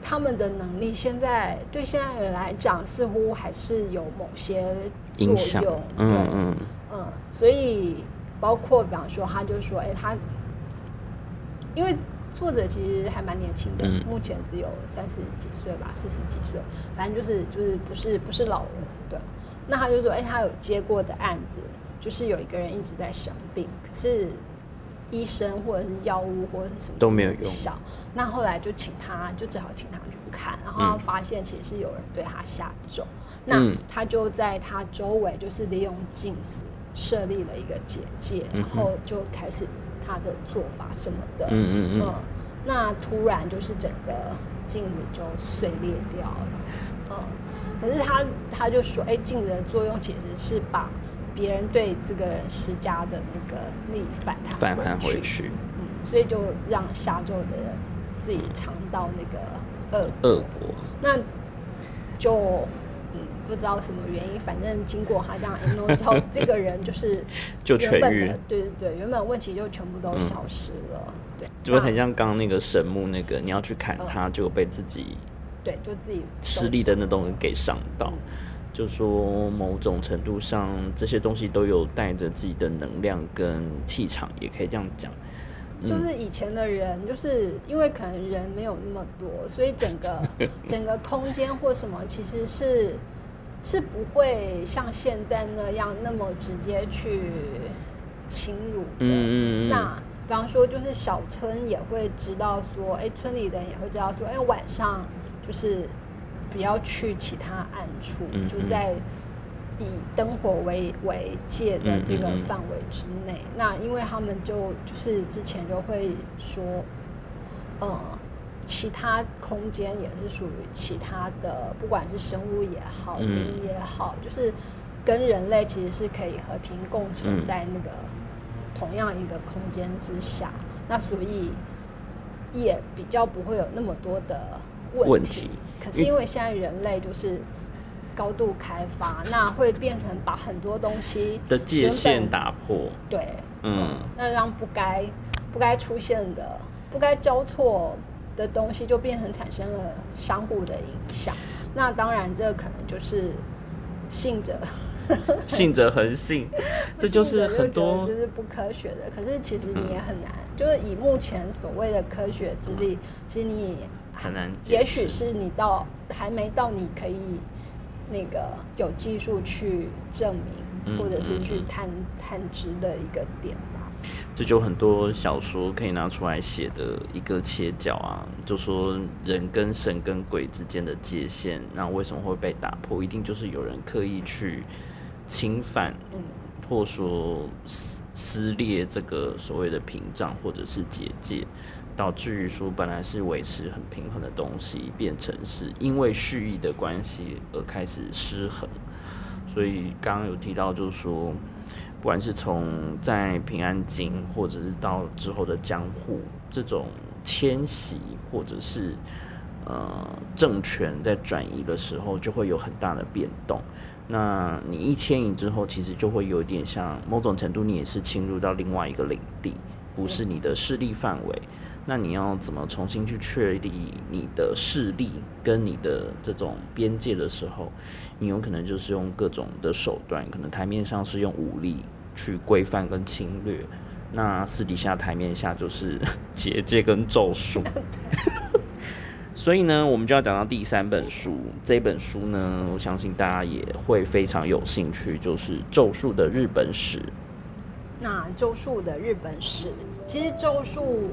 他们的能力现在对现在人来讲，似乎还是有某些作用。嗯嗯嗯，所以包括比方说，他就说，哎，他因为作者其实还蛮年轻的，目前只有三十几岁吧，四十几岁，反正就是就是不是不是老人，对。那他就说，哎，他有接过的案子，就是有一个人一直在生病，可是医生或者是药物或者是什么都没有用。那后来就请他，就只好请他去看，然后发现其实是有人对他下咒。那他就在他周围，就是利用镜子设立了一个结界，然后就开始他的做法什么的。嗯嗯嗯。那突然就是整个镜子就碎裂掉了。嗯。可是他他就说，哎，镜子的作用其实是把别人对这个人施加的那个力反弹反弹回去，嗯，所以就让下咒的人自己尝到那个恶恶果。那就嗯不知道什么原因，反正经过他这样一弄之后，(laughs) 这个人就是就痊愈，对对对，原本问题就全部都消失了，对，就很像刚刚那个神木那个，你要去砍他，就被自己。对，就自己吃力的那东西给伤到，就说某种程度上，这些东西都有带着自己的能量跟气场，也可以这样讲。就是以前的人，就是因为可能人没有那么多，所以整个 (laughs) 整个空间或什么，其实是是不会像现在那样那么直接去侵入的。嗯嗯那比方说，就是小村也会知道说，哎，村里的人也会知道说，哎，晚上。就是不要去其他暗处，就在以灯火为为界的这个范围之内。那因为他们就就是之前就会说，呃，其他空间也是属于其他的，不管是生物也好，灵也好，就是跟人类其实是可以和平共存在那个同样一个空间之下。那所以也比较不会有那么多的。问题，可是因为现在人类就是高度开发，那会变成把很多东西的界限打破。对，嗯，那让不该不该出现的、不该交错的东西，就变成产生了相互的影响。那当然，这可能就是信者 (laughs) 信者恒信，(laughs) 这就是很多就是不科学的。可是其实你也很难，就是以目前所谓的科学之力，其实你。很难，也许是你到还没到你可以那个有技术去证明，或者是去探探知的一个点吧。这就很多小说可以拿出来写的一个切角啊，就说人跟神跟鬼之间的界限，那为什么会被打破？一定就是有人刻意去侵犯，或说撕撕裂这个所谓的屏障或者是结界。导致于说本来是维持很平衡的东西，变成是因为蓄意的关系而开始失衡。所以刚刚有提到，就是说，不管是从在平安京，或者是到之后的江户这种迁徙，或者是呃政权在转移的时候，就会有很大的变动。那你一迁移之后，其实就会有点像某种程度，你也是侵入到另外一个领地，不是你的势力范围。那你要怎么重新去确立你的势力跟你的这种边界的时候，你有可能就是用各种的手段，可能台面上是用武力去规范跟侵略，那私底下台面下就是 (laughs) 结界跟咒术。(laughs) 所以呢，我们就要讲到第三本书，这本书呢，我相信大家也会非常有兴趣，就是咒术的日本史。那咒术的日本史，其实咒术。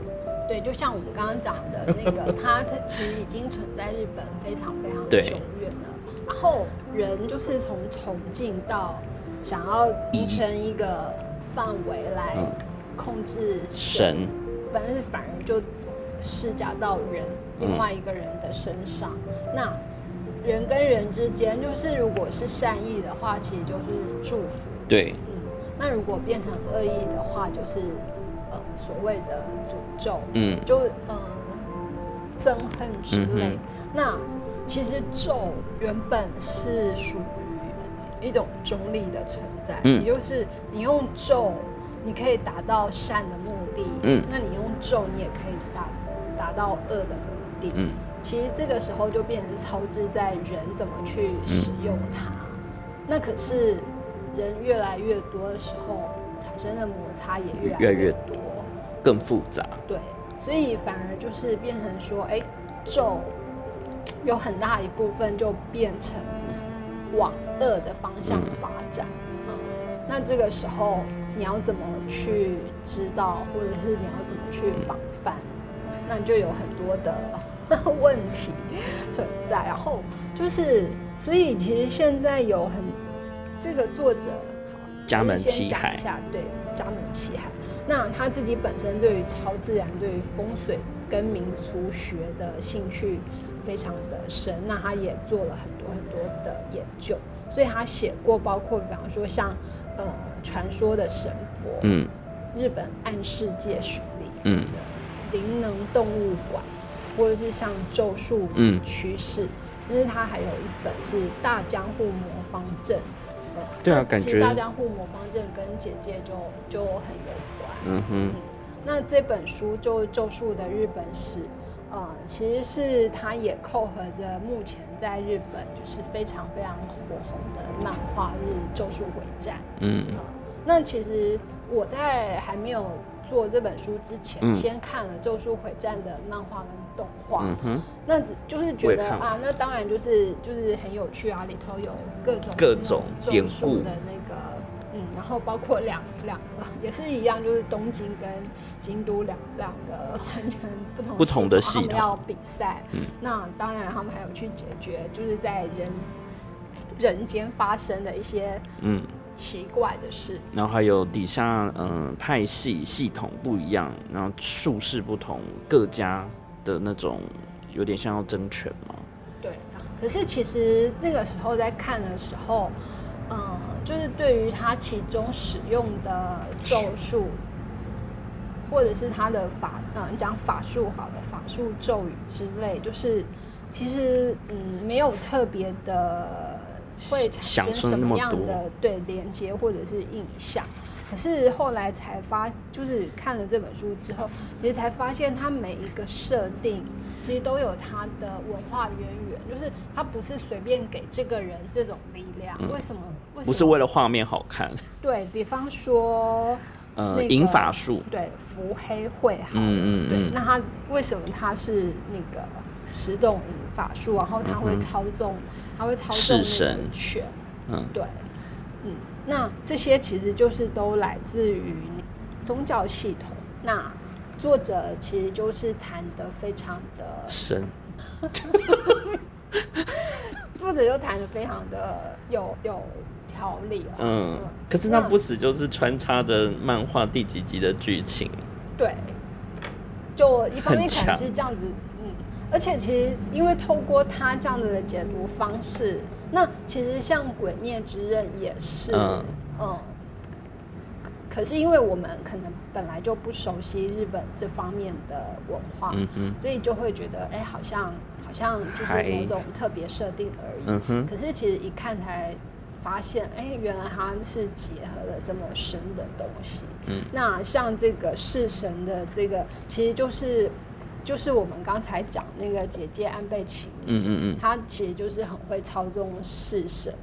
对，就像我们刚刚讲的那个，(laughs) 它它其实已经存在日本非常非常久远了。然后人就是从崇敬到想要移成一个范围来控制神，但是反而就施加到人另外一个人的身上。那人跟人之间，就是如果是善意的话，其实就是祝福。对，嗯，那如果变成恶意的话，就是呃所谓的诅咒，嗯，就呃憎恨之类。那其实咒原本是属于一种中立的存在，嗯，也就是你用咒，你可以达到善的目的，嗯，那你用咒，你也可以达达到恶的目的，嗯，其实这个时候就变成操之在人怎么去使用它。那可是人越来越多的时候，产生的摩擦也越来越多，更复杂。对，所以反而就是变成说，哎，咒。有很大一部分就变成往恶的方向发展，嗯，那这个时候你要怎么去知道，或者是你要怎么去防范？那就有很多的 (laughs) 问题存在。然后就是，所以其实现在有很这个作者，家门七海下，对，家门七海。那他自己本身对于超自然、对于风水跟民俗学的兴趣。非常的深，那他也做了很多很多的研究，所以他写过包括比方说像呃传说的神佛，嗯，日本暗世界史里，嗯，灵能动物馆，或者是像咒术趋势，就是他还有一本是大江户魔方阵，呃，对啊，感觉大江户魔方阵跟简介就就很有关，嗯哼，那这本书就咒术的日本史。呃，其实是它也扣合着目前在日本就是非常非常火红的漫画《日咒术回战》。嗯，那其实我在还没有做这本书之前，先看了《咒术回战》的漫画跟动画。嗯哼，那只就是觉得啊，那当然就是就是很有趣啊，里头有各种各种典故的那个。嗯，然后包括两两个也是一样，就是东京跟京都两两个完全不同不同的系统要比赛。嗯，那当然他们还有去解决，就是在人人间发生的一些嗯奇怪的事。然后还有底下嗯派系系统不一样，然后术士不同，各家的那种有点像要争权嘛。对，可是其实那个时候在看的时候。嗯，就是对于他其中使用的咒术，或者是他的法，嗯，讲法术好了，法术咒语之类，就是其实嗯，没有特别的会产生什么样的对连接或者是印象。可是后来才发，就是看了这本书之后，其实才发现它每一个设定。其实都有它的文化渊源，就是它不是随便给这个人这种力量。为什么？不是为了画面好看。对比方说，(laughs) 呃，银法术，对，伏黑会好。嗯嗯对，那他为什么他是那个十动银法术？然后他会操纵，他会操纵那个犬。嗯，对，嗯，那这些其实就是都来自于宗教系统。那作者其实就是谈的非常的深，(laughs) 作者就谈的非常的有有条理了。嗯，可是那不死就是穿插着漫画第几集的剧情。对，就一方面可能是这样子，嗯，而且其实因为透过他这样子的解读方式，那其实像《鬼灭之刃》也是，嗯。可是因为我们可能本来就不熟悉日本这方面的文化，所以就会觉得，哎，好像好像就是某种特别设定而已。可是其实一看才发现，哎，原来它是结合了这么深的东西。那像这个弑神的这个，其实就是就是我们刚才讲那个姐姐安倍晴，嗯嗯嗯，她其实就是很会操纵式神。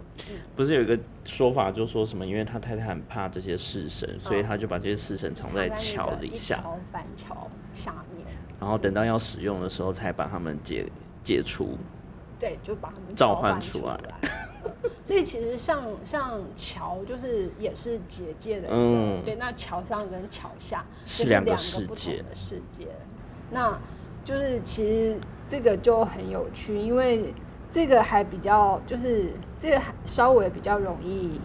不是有一个说法，就说什么？因为他太太很怕这些式神，所以他就把这些式神藏在桥底下，板桥下面。然后等到要使用的时候，才把他们解解除。对，就把他们召唤出来。所以其实像像桥，就是也是结界的。嗯。对，那桥上跟桥下是两个世界的世界。那就是其实这个就很有趣，因为。这个还比较，就是这个稍微比较容易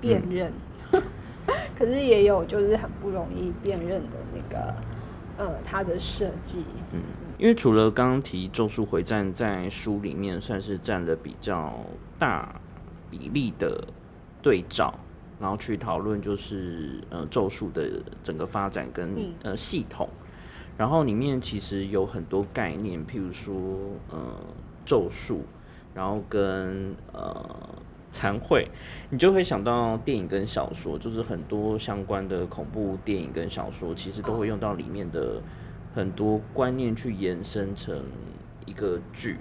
辨认。(laughs) 可是也有就是很不容易辨认的那个呃它的设计。嗯，因为除了刚刚提《咒术回战》在书里面算是占了比较大比例的对照，然后去讨论就是呃咒术的整个发展跟呃系统，然后里面其实有很多概念，譬如说呃咒术，然后跟呃残会，你就会想到电影跟小说，就是很多相关的恐怖电影跟小说，其实都会用到里面的很多观念去延伸成一个剧。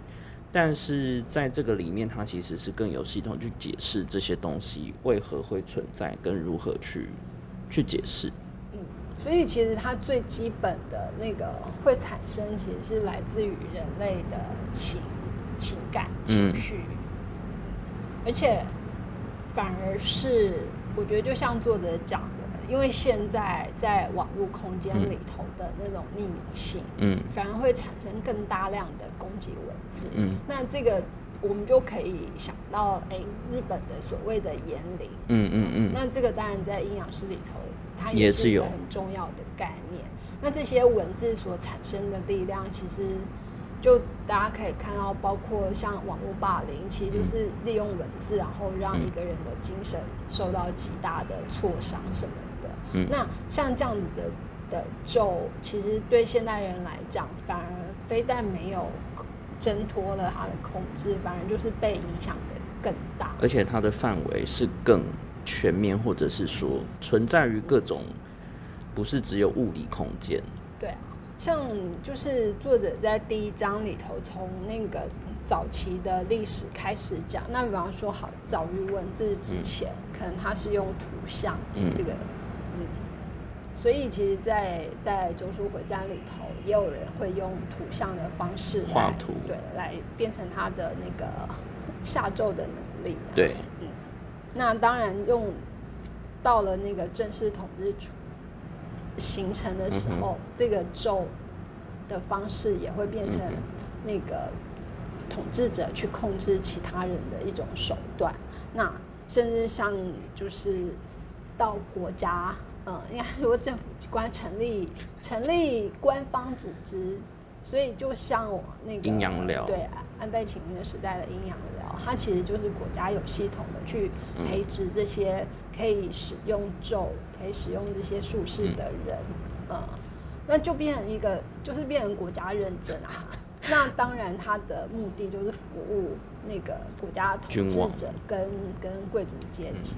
但是在这个里面，它其实是更有系统去解释这些东西为何会存在，跟如何去去解释。嗯，所以其实它最基本的那个会产生，其实是来自于人类的情情感情绪，而且反而是我觉得，就像作者讲的，因为现在在网络空间里头的那种匿名性，嗯，反而会产生更大量的攻击文字，嗯，那这个我们就可以想到，哎，日本的所谓的言灵，嗯嗯嗯，那这个当然在阴阳师里头，它也是一个很重要的概念。那这些文字所产生的力量，其实。就大家可以看到，包括像网络霸凌，其实就是利用文字，然后让一个人的精神受到极大的挫伤什么的。嗯，那像这样子的的咒，其实对现代人来讲，反而非但没有挣脱了他的控制，反而就是被影响的更大。而且它的范围是更全面，或者是说存在于各种，不是只有物理空间。对。像就是作者在第一章里头，从那个早期的历史开始讲。那比方说，好早于文字之前，可能他是用图像嗯这个，嗯，所以其实，在在《中书回家》里头，也有人会用图像的方式画图，对，来变成他的那个下咒的能力。对，嗯，那当然用到了那个正式统治初。形成的时候，这个咒的方式也会变成那个统治者去控制其他人的一种手段。那甚至像就是到国家，嗯，应该说政府机关成立成立官方组织，所以就像我那个阴阳寮，对安倍晴明的时代的阴阳寮，它其实就是国家有系统的去培植这些可以使用咒。可以使用这些术式的人，呃，那就变成一个，就是变成国家认证啊。(laughs) 那当然，他的目的就是服务那个国家统治者跟跟贵族阶级。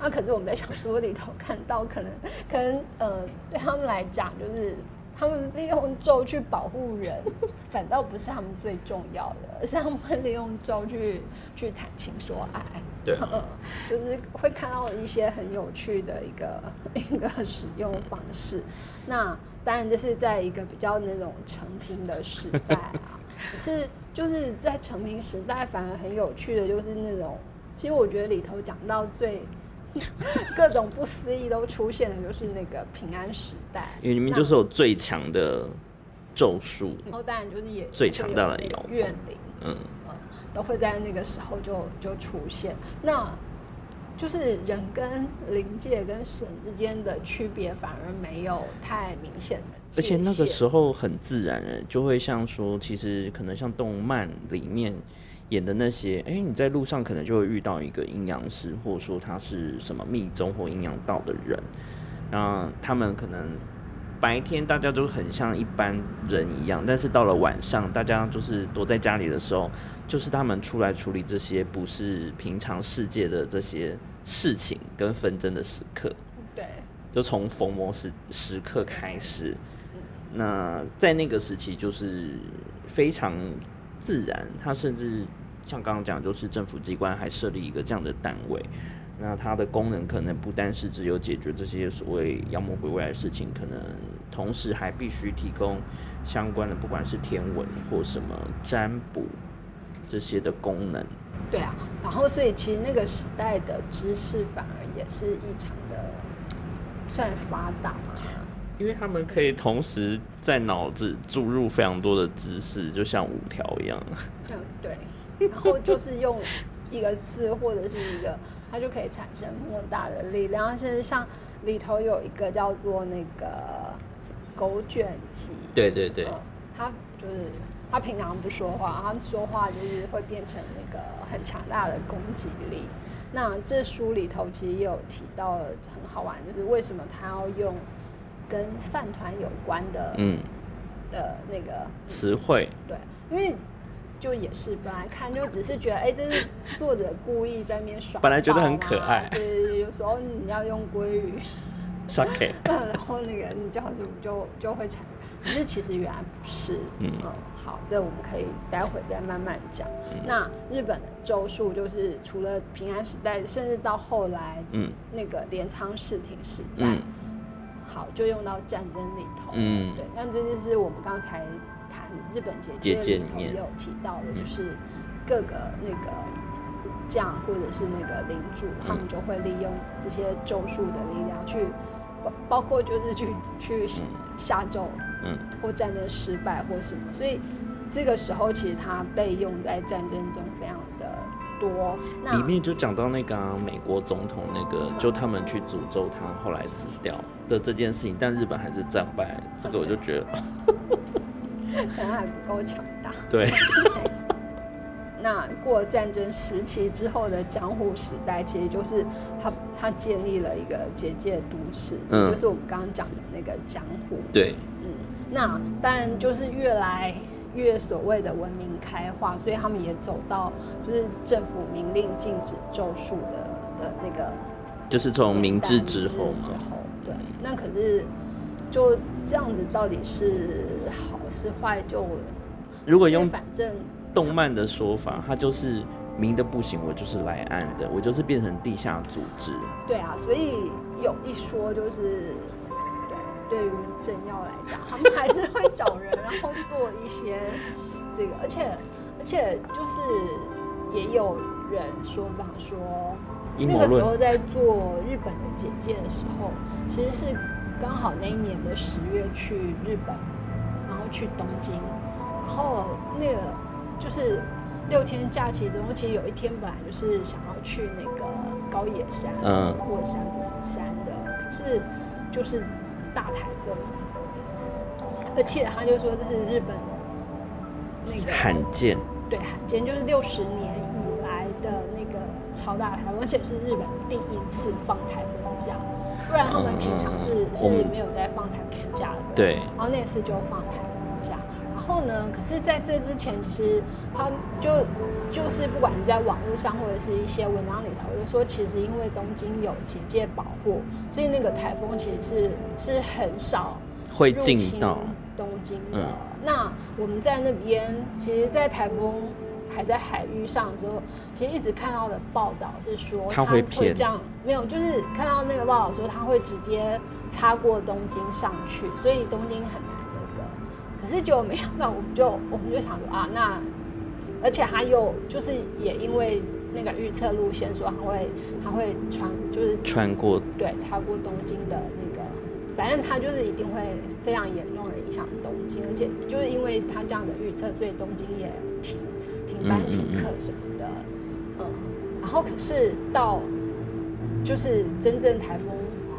那可是我们在小说里头看到，可能可能呃，对他们来讲，就是他们利用咒去保护人，反倒不是他们最重要的，而是他们会利用咒去 (laughs) 去谈情说爱。对，(laughs) 就是会看到一些很有趣的一个 (laughs) 一个使用方式。那当然就是在一个比较那种成平的时代啊。可是就是在成平时代，反而很有趣的，就是那种，其实我觉得里头讲到最 (laughs) 各种不思议都出现的，就是那个平安时代，因为里面就是有最强的咒术，然后当然就是也最强大的妖怨灵，嗯。都会在那个时候就就出现，那就是人跟灵界跟神之间的区别反而没有太明显的，而且那个时候很自然，就会像说，其实可能像动漫里面演的那些，哎，你在路上可能就会遇到一个阴阳师，或者说他是什么密宗或阴阳道的人，然后他们可能白天大家都很像一般人一样，但是到了晚上，大家就是躲在家里的时候。就是他们出来处理这些不是平常世界的这些事情跟纷争的时刻，对，就从逢魔时时刻开始，那在那个时期就是非常自然，他甚至像刚刚讲，就是政府机关还设立一个这样的单位，那它的功能可能不单是只有解决这些所谓妖魔鬼怪的事情，可能同时还必须提供相关的，不管是天文或什么占卜。这些的功能，对啊，然后所以其实那个时代的知识反而也是异常的算发达嘛，因为他们可以同时在脑子注入非常多的知识，就像五条一样。嗯，对，然后就是用一个字或者是一个，它就可以产生莫大的力量。甚至像里头有一个叫做那个狗卷棘，对对对，它就是它平常不说话，它说话就是会变成那个很强大的攻击力。那这书里头其实也有提到，很好玩，就是为什么他要用跟饭团有关的，嗯，的那个词汇，对，因为就也是本来看就只是觉得，哎，这是作者故意在那边耍，本来觉得很可爱，对，有时候你要用鲑鱼。(laughs) sake，(laughs) 然后那个你叫什么就就会产，可是其实原来不是，嗯，好，这我们可以待会再慢慢讲。那日本的咒术就是除了平安时代，甚至到后来，嗯，那个镰仓世挺时代，好，就用到战争里头，嗯，对。那这就是我们刚才谈日本姐姐里面。也有提到的，就是各个那个将或者是那个领主，他们就会利用这些咒术的力量去。包包括就是去去下咒，嗯，或战争失败或什么，所以这个时候其实它被用在战争中非常的多。里面就讲到那个美国总统那个，就他们去诅咒他后来死掉的这件事情，但日本还是战败，这个我就觉得 (laughs) 可能还不够强大。(laughs) 对。那过战争时期之后的江户时代，其实就是他他建立了一个结界都市，嗯就是我们刚刚讲的那个江户。对，嗯，那当然就是越来越所谓的文明开化，所以他们也走到就是政府明令禁止咒术的的那个，就是从明治之后之后，对。那可是就这样子，到底是好是坏？就如果用反正。动漫的说法，它就是明的不行，我就是来暗的，我就是变成地下组织。对啊，所以有一说就是，对，对于政要来讲，他们还是会找人，然后做一些这个，(laughs) 而且而且就是也有人说，比方说那个时候在做日本的简介的时候，其实是刚好那一年的十月去日本，然后去东京，然后那个。就是六天假期中，其实有一天本来就是想要去那个高野山、嗯。或山山的，可是就是大台风，而且他就说这是日本那个罕见，对罕见，就是六十年以来的那个超大台风，而且是日本第一次放台风假，不然他们平常是是没有在放台风假的，对，然后那次就放台风假。然后呢？可是，在这之前，其实他就就是不管是在网络上或者是一些文章里头，就说其实因为东京有警戒保护，所以那个台风其实是是很少会进到东京的。那我们在那边，其实，在台风还在海域上的时候，其实一直看到的报道是说，它会这样，没有，就是看到那个报道说，他会直接擦过东京上去，所以东京很难那个。可是就没想到，我们就我们就想说啊，那而且他又就是也因为那个预测路线说他会他会穿就是穿过对擦过东京的那个，反正他就是一定会非常严重的影响东京，而且就是因为他这样的预测，所以东京也停停班停课什么的，嗯，然后可是到就是真正台风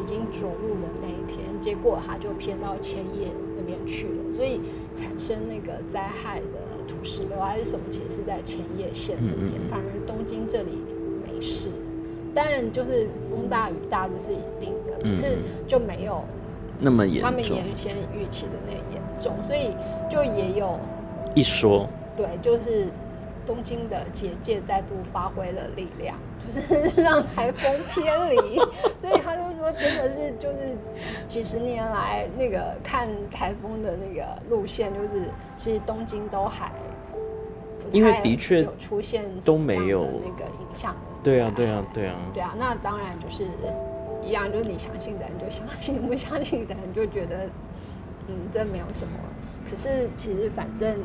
已经着陆的那一天，结果它就偏到千叶那边。去了，所以产生那个灾害的土石流还是什么，其实是在千叶县那边，反而东京这里没事。但就是风大雨大这是一定的，可是就没有那么严重，他们原先预期的那严重，所以就也有一说，对，就是。东京的结界再度发挥了力量，(laughs) 就是让台风偏离，(laughs) 所以他就说，真的是就是几十年来那个看台风的那个路线，就是其实东京都还因为的确有出现都没有那个影响。对啊，对啊，对啊，对啊，那当然就是一样，就是你相信的人就相信，不相信的人就觉得嗯，这没有什么。可是其实反正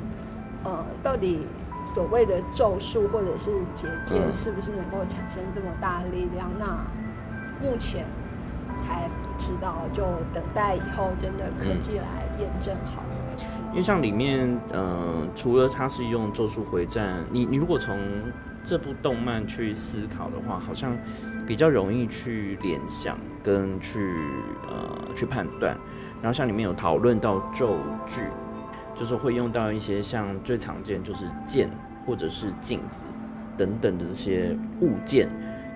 呃，到底。所谓的咒术或者是结界，是不是能够产生这么大的力量？那目前还不知道，就等待以后真的科技来验证好。因为像里面，呃，除了它是用《咒术回战》，你你如果从这部动漫去思考的话，好像比较容易去联想跟去呃去判断。然后像里面有讨论到咒具，就是会用到一些像最常见就是剑或者是镜子等等的这些物件，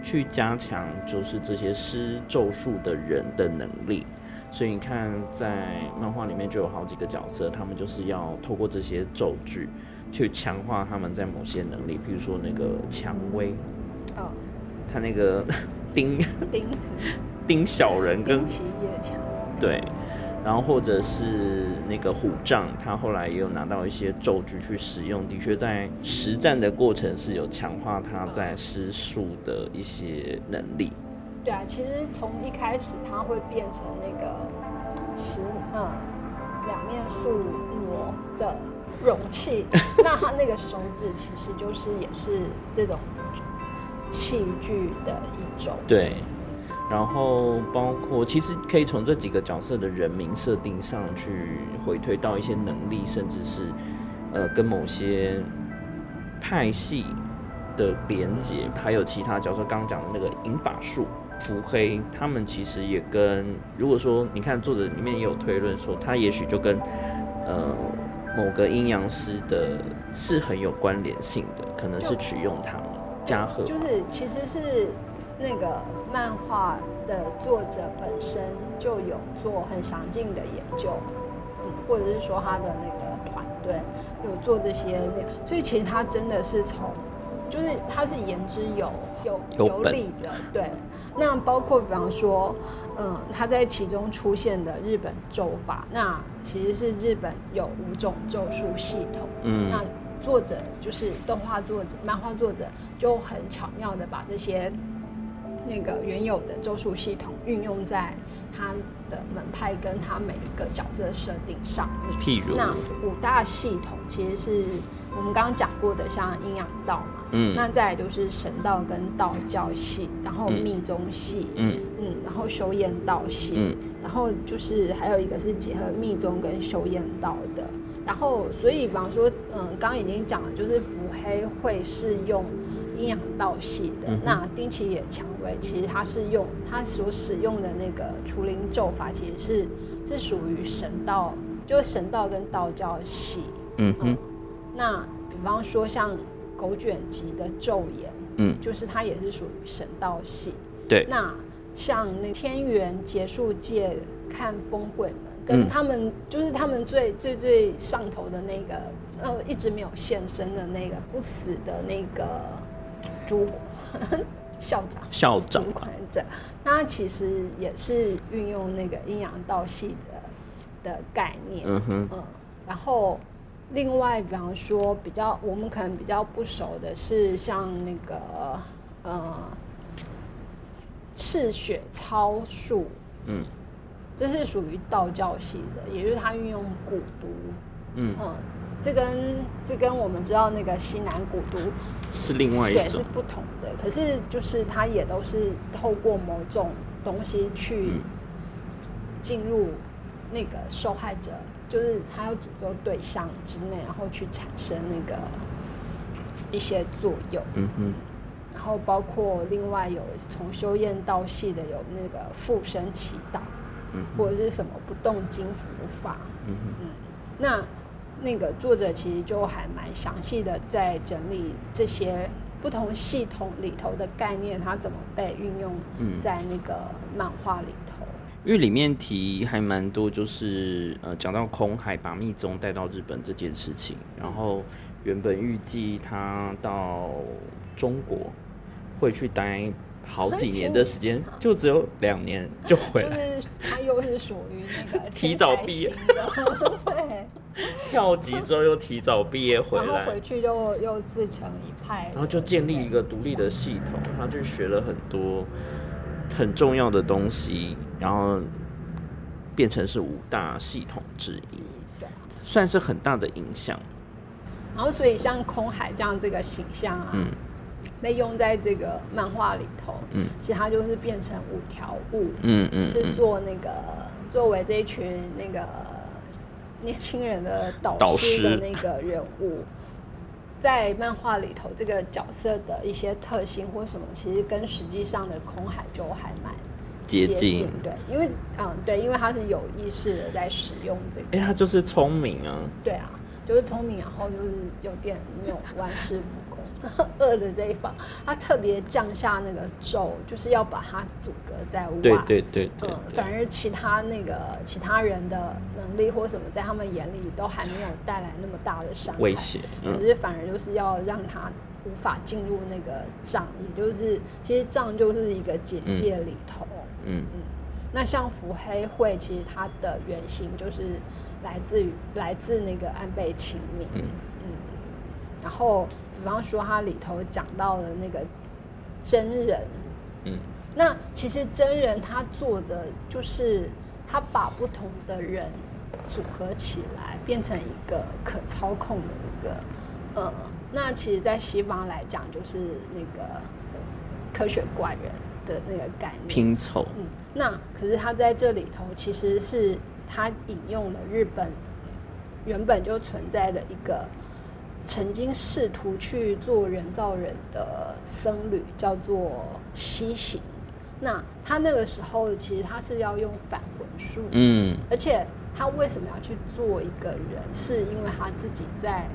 去加强就是这些施咒术的人的能力。所以你看，在漫画里面就有好几个角色，他们就是要透过这些咒具去强化他们在某些能力，比如说那个蔷薇，哦，他那个丁丁丁小人跟企业蔷对，然后或者是那个虎杖，他后来也有拿到一些咒具去使用，的确在实战的过程是有强化他在施术的一些能力。对啊，其实从一开始他会变成那个十嗯两面素膜的容器，(laughs) 那他那个手指其实就是也是这种器具的一种。对，然后包括其实可以从这几个角色的人名设定上去回推到一些能力，甚至是呃跟某些派系的连接，还有其他角色刚刚讲的那个银法术。伏黑他们其实也跟，如果说你看作者里面也有推论说，他也许就跟呃某个阴阳师的是很有关联性的，可能是取用他们加贺，就是其实是那个漫画的作者本身就有做很详尽的研究，嗯，或者是说他的那个团队有做这些，所以其实他真的是从，就是他是言之有有有理的，对。那包括比方说，嗯，他在其中出现的日本咒法，那其实是日本有五种咒术系统。嗯，那作者就是动画作者、漫画作者就很巧妙的把这些那个原有的咒术系统运用在他的门派跟他每一个角色的设定上面。譬如，那五大系统其实是我们刚刚讲过的，像阴阳道嘛。嗯，那再来就是神道跟道教系，然后密宗系，嗯嗯，然后修验道系，嗯，然后就是还有一个是结合密宗跟修验道的，然后所以比方说，嗯，刚刚已经讲了，就是伏黑会是用阴阳道系的，那丁崎野蔷薇其实他是用他所使用的那个除灵咒法，其实是是属于神道，就是神道跟道教系，嗯嗯，那比方说像。狗卷集的咒言，嗯，就是它也是属于神道系。对，那像那天元结束界看风鬼们，跟他们就是他们最最最上头的那个，呃，一直没有现身的那个不死的那个主管 (laughs) 校长。校长。主管者，那其实也是运用那个阴阳道系的的概念，嗯哼，嗯，然后。另外，比方说，比较我们可能比较不熟的是，像那个呃赤血操术，嗯，这是属于道教系的，也就是它运用蛊毒，嗯。嗯，这跟这跟我们知道那个西南古都是另外一种，是不同的。可是就是它也都是透过某种东西去进入那个受害者。就是他要诅咒对象之内，然后去产生那个一些作用。嗯哼。然后包括另外有从修验道系的有那个附身祈祷，嗯，或者是什么不动金符法。嗯哼。那那个作者其实就还蛮详细的在整理这些不同系统里头的概念，它怎么被运用在那个漫画里头。因为里面提还蛮多，就是呃讲到空海把密宗带到日本这件事情，然后原本预计他到中国会去待好几年的时间，就只有两年就回来。就是他又是属于那个 (laughs) 提早毕业，(laughs) 对，跳级之后又提早毕业回来，回去就又自成一派，然后就建立一个独立的系统，他就学了很多很重要的东西。然后变成是五大系统之一，算是很大的影响。然后，所以像空海这样这个形象啊，被用在这个漫画里头，嗯，其实它就是变成五条悟，嗯嗯，是做那个作为这一群那个年轻人的导导师的那个人物，在漫画里头这个角色的一些特性或什么，其实跟实际上的空海就还蛮接接近。对，因为嗯对，因为他是有意识的在使用这个，哎、他就是聪明啊，对啊，就是聪明，然后就是有点那种玩世不恭。(laughs) 恶的这一方，他特别降下那个咒，就是要把它阻隔在外。对对对对嗯，对反而其他那个其他人的能力或什么，在他们眼里都还没有带来那么大的伤害。威胁，可嗯是反而就是要让他无法进入那个障，也就是其实障就是一个结界里头。嗯那像伏黑会，其实它的原型就是来自于来自那个安倍晴明。嗯嗯，然后比方说它里头讲到了那个真人，嗯。那其实真人他做的就是他把不同的人组合起来，变成一个可操控的一个，呃，那其实，在西方来讲，就是那个科学怪人的那个概念。拼凑，嗯，那可是他在这里头其实是他引用了日本原本就存在的一个曾经试图去做人造人的僧侣，叫做西行。那他那个时候其实他是要用返魂术，嗯。而且他为什么要去做一个人，是因为他自己在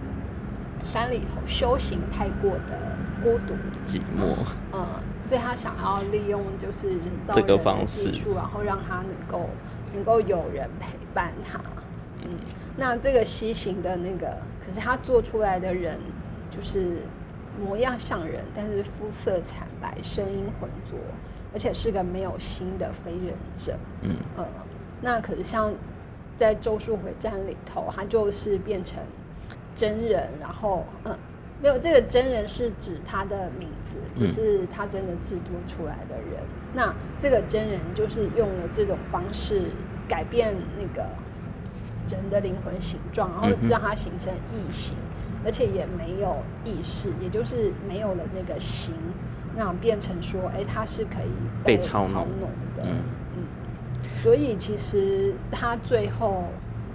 山里头修行太过的孤独，寂寞，嗯，所以他想要利用就是人造人的技术，然后让他能够能够有人陪伴他。嗯，那这个西行的那个，可是他做出来的人就是模样像人，但是肤色惨白，声音浑浊，而且是个没有心的非人者。嗯呃，那可是像在《咒术回战》里头，他就是变成真人，然后嗯，没有这个真人是指他的名字，不嗯是他真的制作出来的人。那这个真人就是用了这种方式改变那个人的灵魂形状，然后让它形成异形，而且也没有意识，也就是没有了那个形，那变成说，哎，它是可以被操弄的。嗯所以其实他最后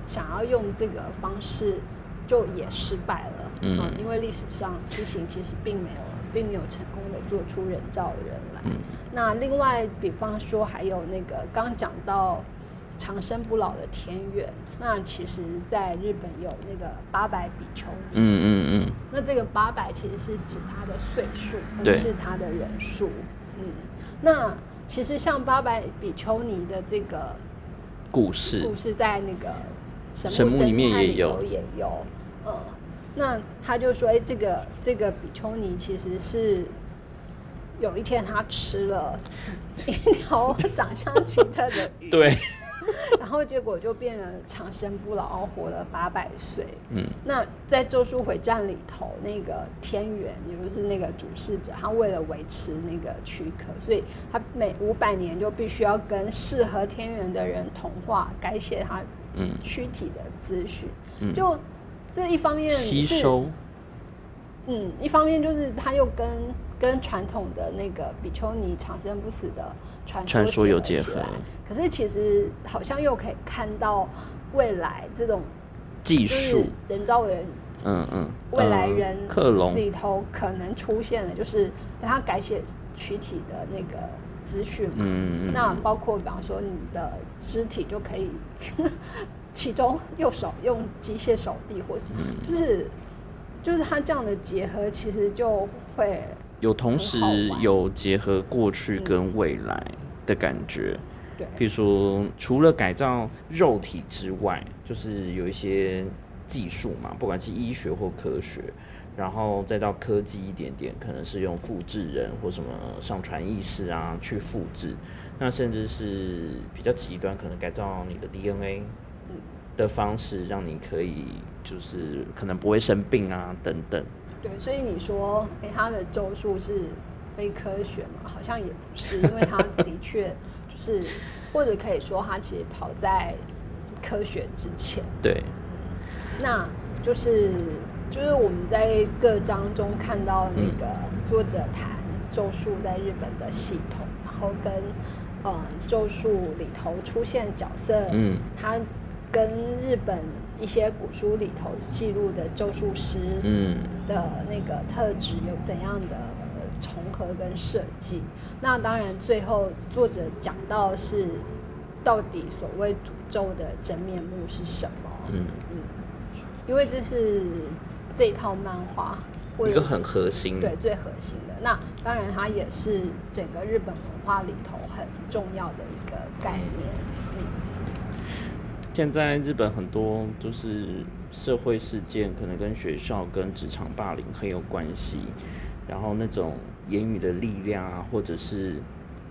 想要用这个方式，就也失败了。嗯因为历史上西行其实并没有，并没有成功的做出人造人来。嗯那另外，比方说还有那个刚讲到长生不老的天元，那其实在日本有那个八百比丘尼。嗯嗯嗯，那这个八百其实是指他的岁数，而不是他的人数。嗯，那其实像八百比丘尼的这个故事故事，在那个神神木里面也有也有。呃，那他就说，哎、这个这个比丘尼其实是有一天他吃了 (laughs) 一条长相奇特的鱼，对，(laughs) 然后结果就变得长生不老，活了八百岁。嗯那在《咒术回战》里头，那个天元，也就是那个主事者，他为了维持那个躯壳，所以他每五百年就必须要跟适合天元的人同化，改写他嗯躯体的资讯。嗯就这一方面是吸收，嗯，一方面就是他又跟跟传统的那个比丘尼长生不死的传传说有结合。可是其实好像又可以看到未来这种技术，人造人嗯嗯，未来嗯人克隆，里头可能出现的，就是等他改写躯体的那个资讯嘛。嗯嗯那包括比方说你的肢体就可以，其中右手用机械手臂或什么，嗯就是就是它这样的结合，其实就会有同时有结合过去跟未来的感觉。对譬如说，除了改造肉体之外，就是有一些技术嘛，不管是医学或科学，然后再到科技一点点，可能是用复制人或什么上传意识啊去复制，那甚至是比较极端，可能改造你的 DNA 的方式，让你可以就是可能不会生病啊等等。对，所以你说，哎、他的咒术是非科学嘛？好像也不是，因为他的确就是，(laughs) 或者可以说他其实跑在科学之前。对，那就是就是我们在各章中看到那个作者谈咒术在日本的系统，然后跟嗯咒术里头出现角色，嗯他跟日本一些古书里头记录的咒术师嗯的那个特质有怎样的呃重合跟设计。那当然，最后作者讲到是到底所谓诅咒的真面目是什么？嗯，因为这是这一套漫画一个很核心，对最核心的。那当然，它也是整个日本文化里头很重要的一个概念。嗯，现在日本很多就是社会事件，可能跟学校、跟职场霸凌很有关系。然后那种言语的力量啊，或者是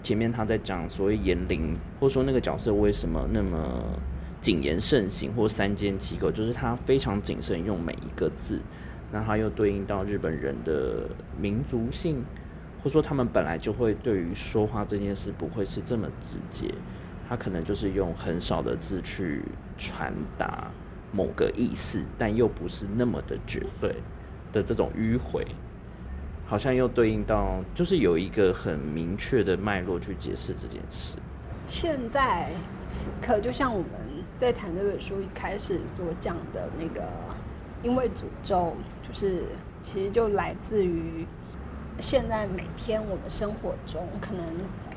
前面他在讲所谓言灵，或者说那个角色为什么那么谨言慎行或三缄其口，就是他非常谨慎用每一个字。那他又对应到日本人的民族性，或者说他们本来就会对于说话这件事不会是这么直接。他可能就是用很少的字去传达某个意思，但又不是那么的绝对的这种迂回，好像又对应到就是有一个很明确的脉络去解释这件事。现在此刻，就像我们在谈这本书一开始所讲的那个，因为诅咒，就是其实就来自于现在每天我们生活中可能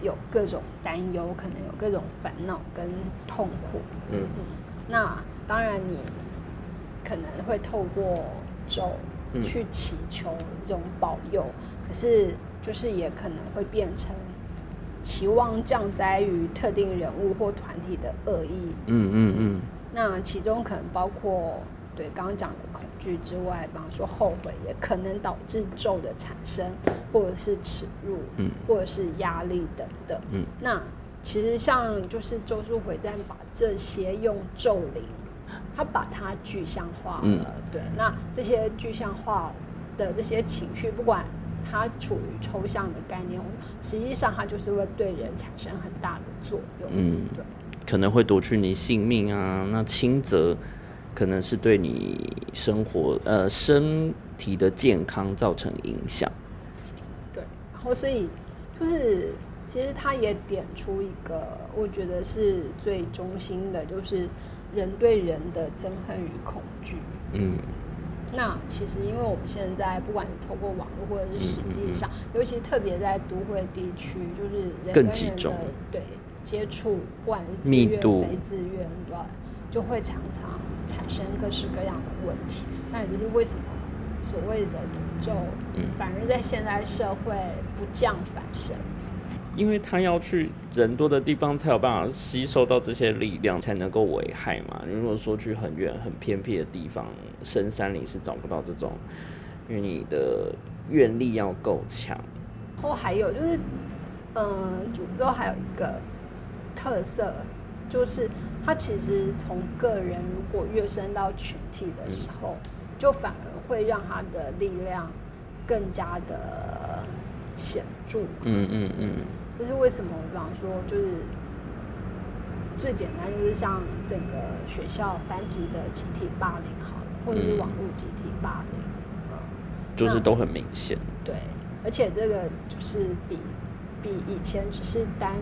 有各种担忧，可能有各种烦恼跟痛苦。嗯嗯那当然，你可能会透过咒嗯去祈求这种保佑，可是就是也可能会变成期望降灾于特定人物或团体的恶意。嗯嗯嗯那其中可能包括对刚刚讲的恐惧之外，比方说后悔，也可能导致咒的产生，或者是耻辱，嗯或者是压力等等。嗯那其实像就是《咒术回战》把这些用咒灵，他把它具象化了。嗯对，那这些具象化的这些情绪，不管它处于抽象的概念，实际上它就是会对人产生很大的作用。嗯对。可能会夺去你性命啊。那轻则可能是对你生活呃身体的健康造成影响。对，然后所以就是其实他也点出一个，我觉得是最中心的，就是人对人的憎恨与恐惧。嗯。那其实，因为我们现在不管是透过网络或者是实际上，尤其特别在都会地区，就是人更跟人的对接触，不管是自愿密度。非自愿，对，就会常常产生各式各样的问题。那也就是为什么所谓的诅咒，嗯反而在现代社会不降反升。因为他要去人多的地方才有办法吸收到这些力量，才能够危害嘛。如果说去很远、很偏僻的地方，深山里是找不到这种，因为你的愿力要够强。然后还有就是，嗯，诅咒还有一个特色，就是他其实从个人如果跃升到群体的时候，就反而会让他的力量更加的显著。嗯嗯嗯这是为什么？比方说，就是最简单，就是像整个学校班级的集体霸凌，好了，或者是网络集体霸凌，嗯，就是都很明显。对，而且这个就是比比以前只是单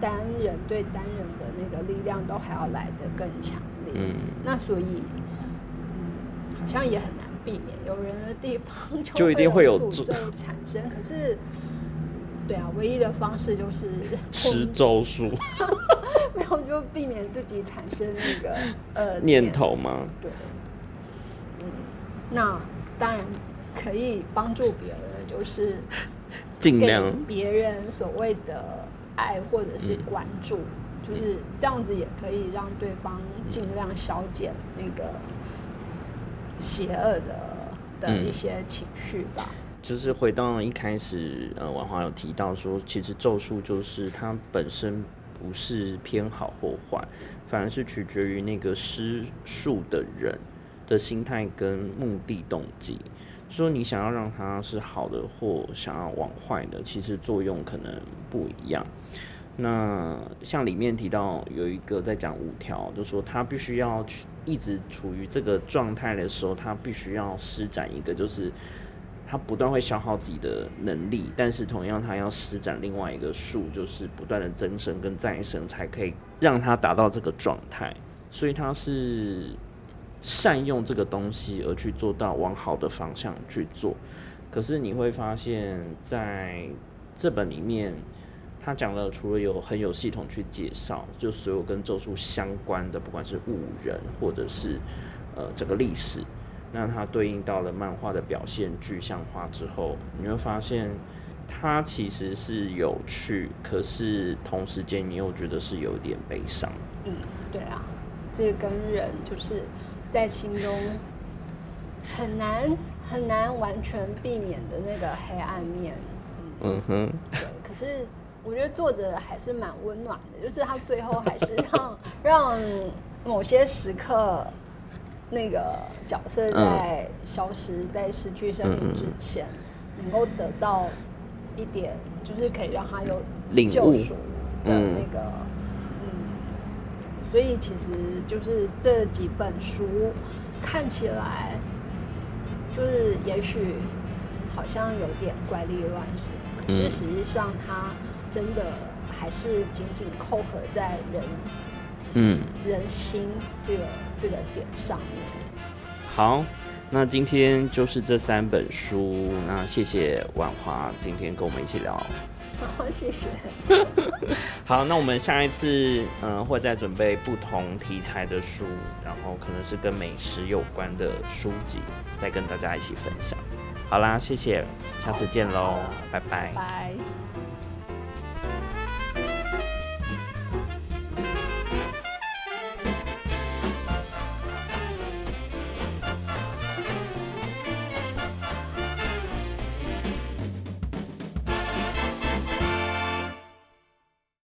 单人对单人的那个力量都还要来得更强烈。嗯那所以，嗯，好像也很难避免，有人的地方就 (laughs) 就一定会有诅诅咒产生。可是，对啊，唯一的方式就是吃咒术没有就避免自己产生那个呃念头吗？对，嗯，那当然可以帮助别人的就是给尽量别人所谓的爱或者是关注，就是这样子也可以让对方尽量消减那个邪恶的的一些情绪吧。就是回到一开始，呃，婉华有提到说，其实咒术就是它本身不是偏好或坏，反而是取决于那个施术的人的心态跟目的动机。说你想要让它是好的，或想要往坏的，其实作用可能不一样。那像里面提到有一个在讲五条，就说他必须要去一直处于这个状态的时候，他必须要施展一个就是。他不断会消耗自己的能力，但是同样他要施展另外一个术，就是不断的增生跟再生，才可以让他达到这个状态。所以他是善用这个东西而去做到往好的方向去做。可是你会发现在这本里面，他讲了除了有很有系统去介绍，就所有跟咒术相关的，不管是物人或者是呃整个历史，那它对应到了漫画的表现具象化之后，你会发现它其实是有趣，可是同时间你又觉得是有点悲伤。嗯，对啊，这跟人就是在心中很难很难完全避免的那个黑暗面。嗯哼，对。可是我觉得作者还是蛮温暖的，就是他最后还是让 (laughs) 让某些时刻那个角色在消失、在失去生命之前，能够得到一点，就是可以让他有救赎的那个。所以其实就是这几本书看起来，就是也许好像有点怪力乱神，可是实际上它真的还是紧紧扣合在人，嗯，人心这个这个点上面。好，那今天就是这三本书，那谢谢婉华今天跟我们一起聊。好，谢谢。好，那我们下一次嗯会再准备不同题材的书，然后可能是跟美食有关的书籍，再跟大家一起分享。好啦，谢谢，下次见喽，拜拜。拜。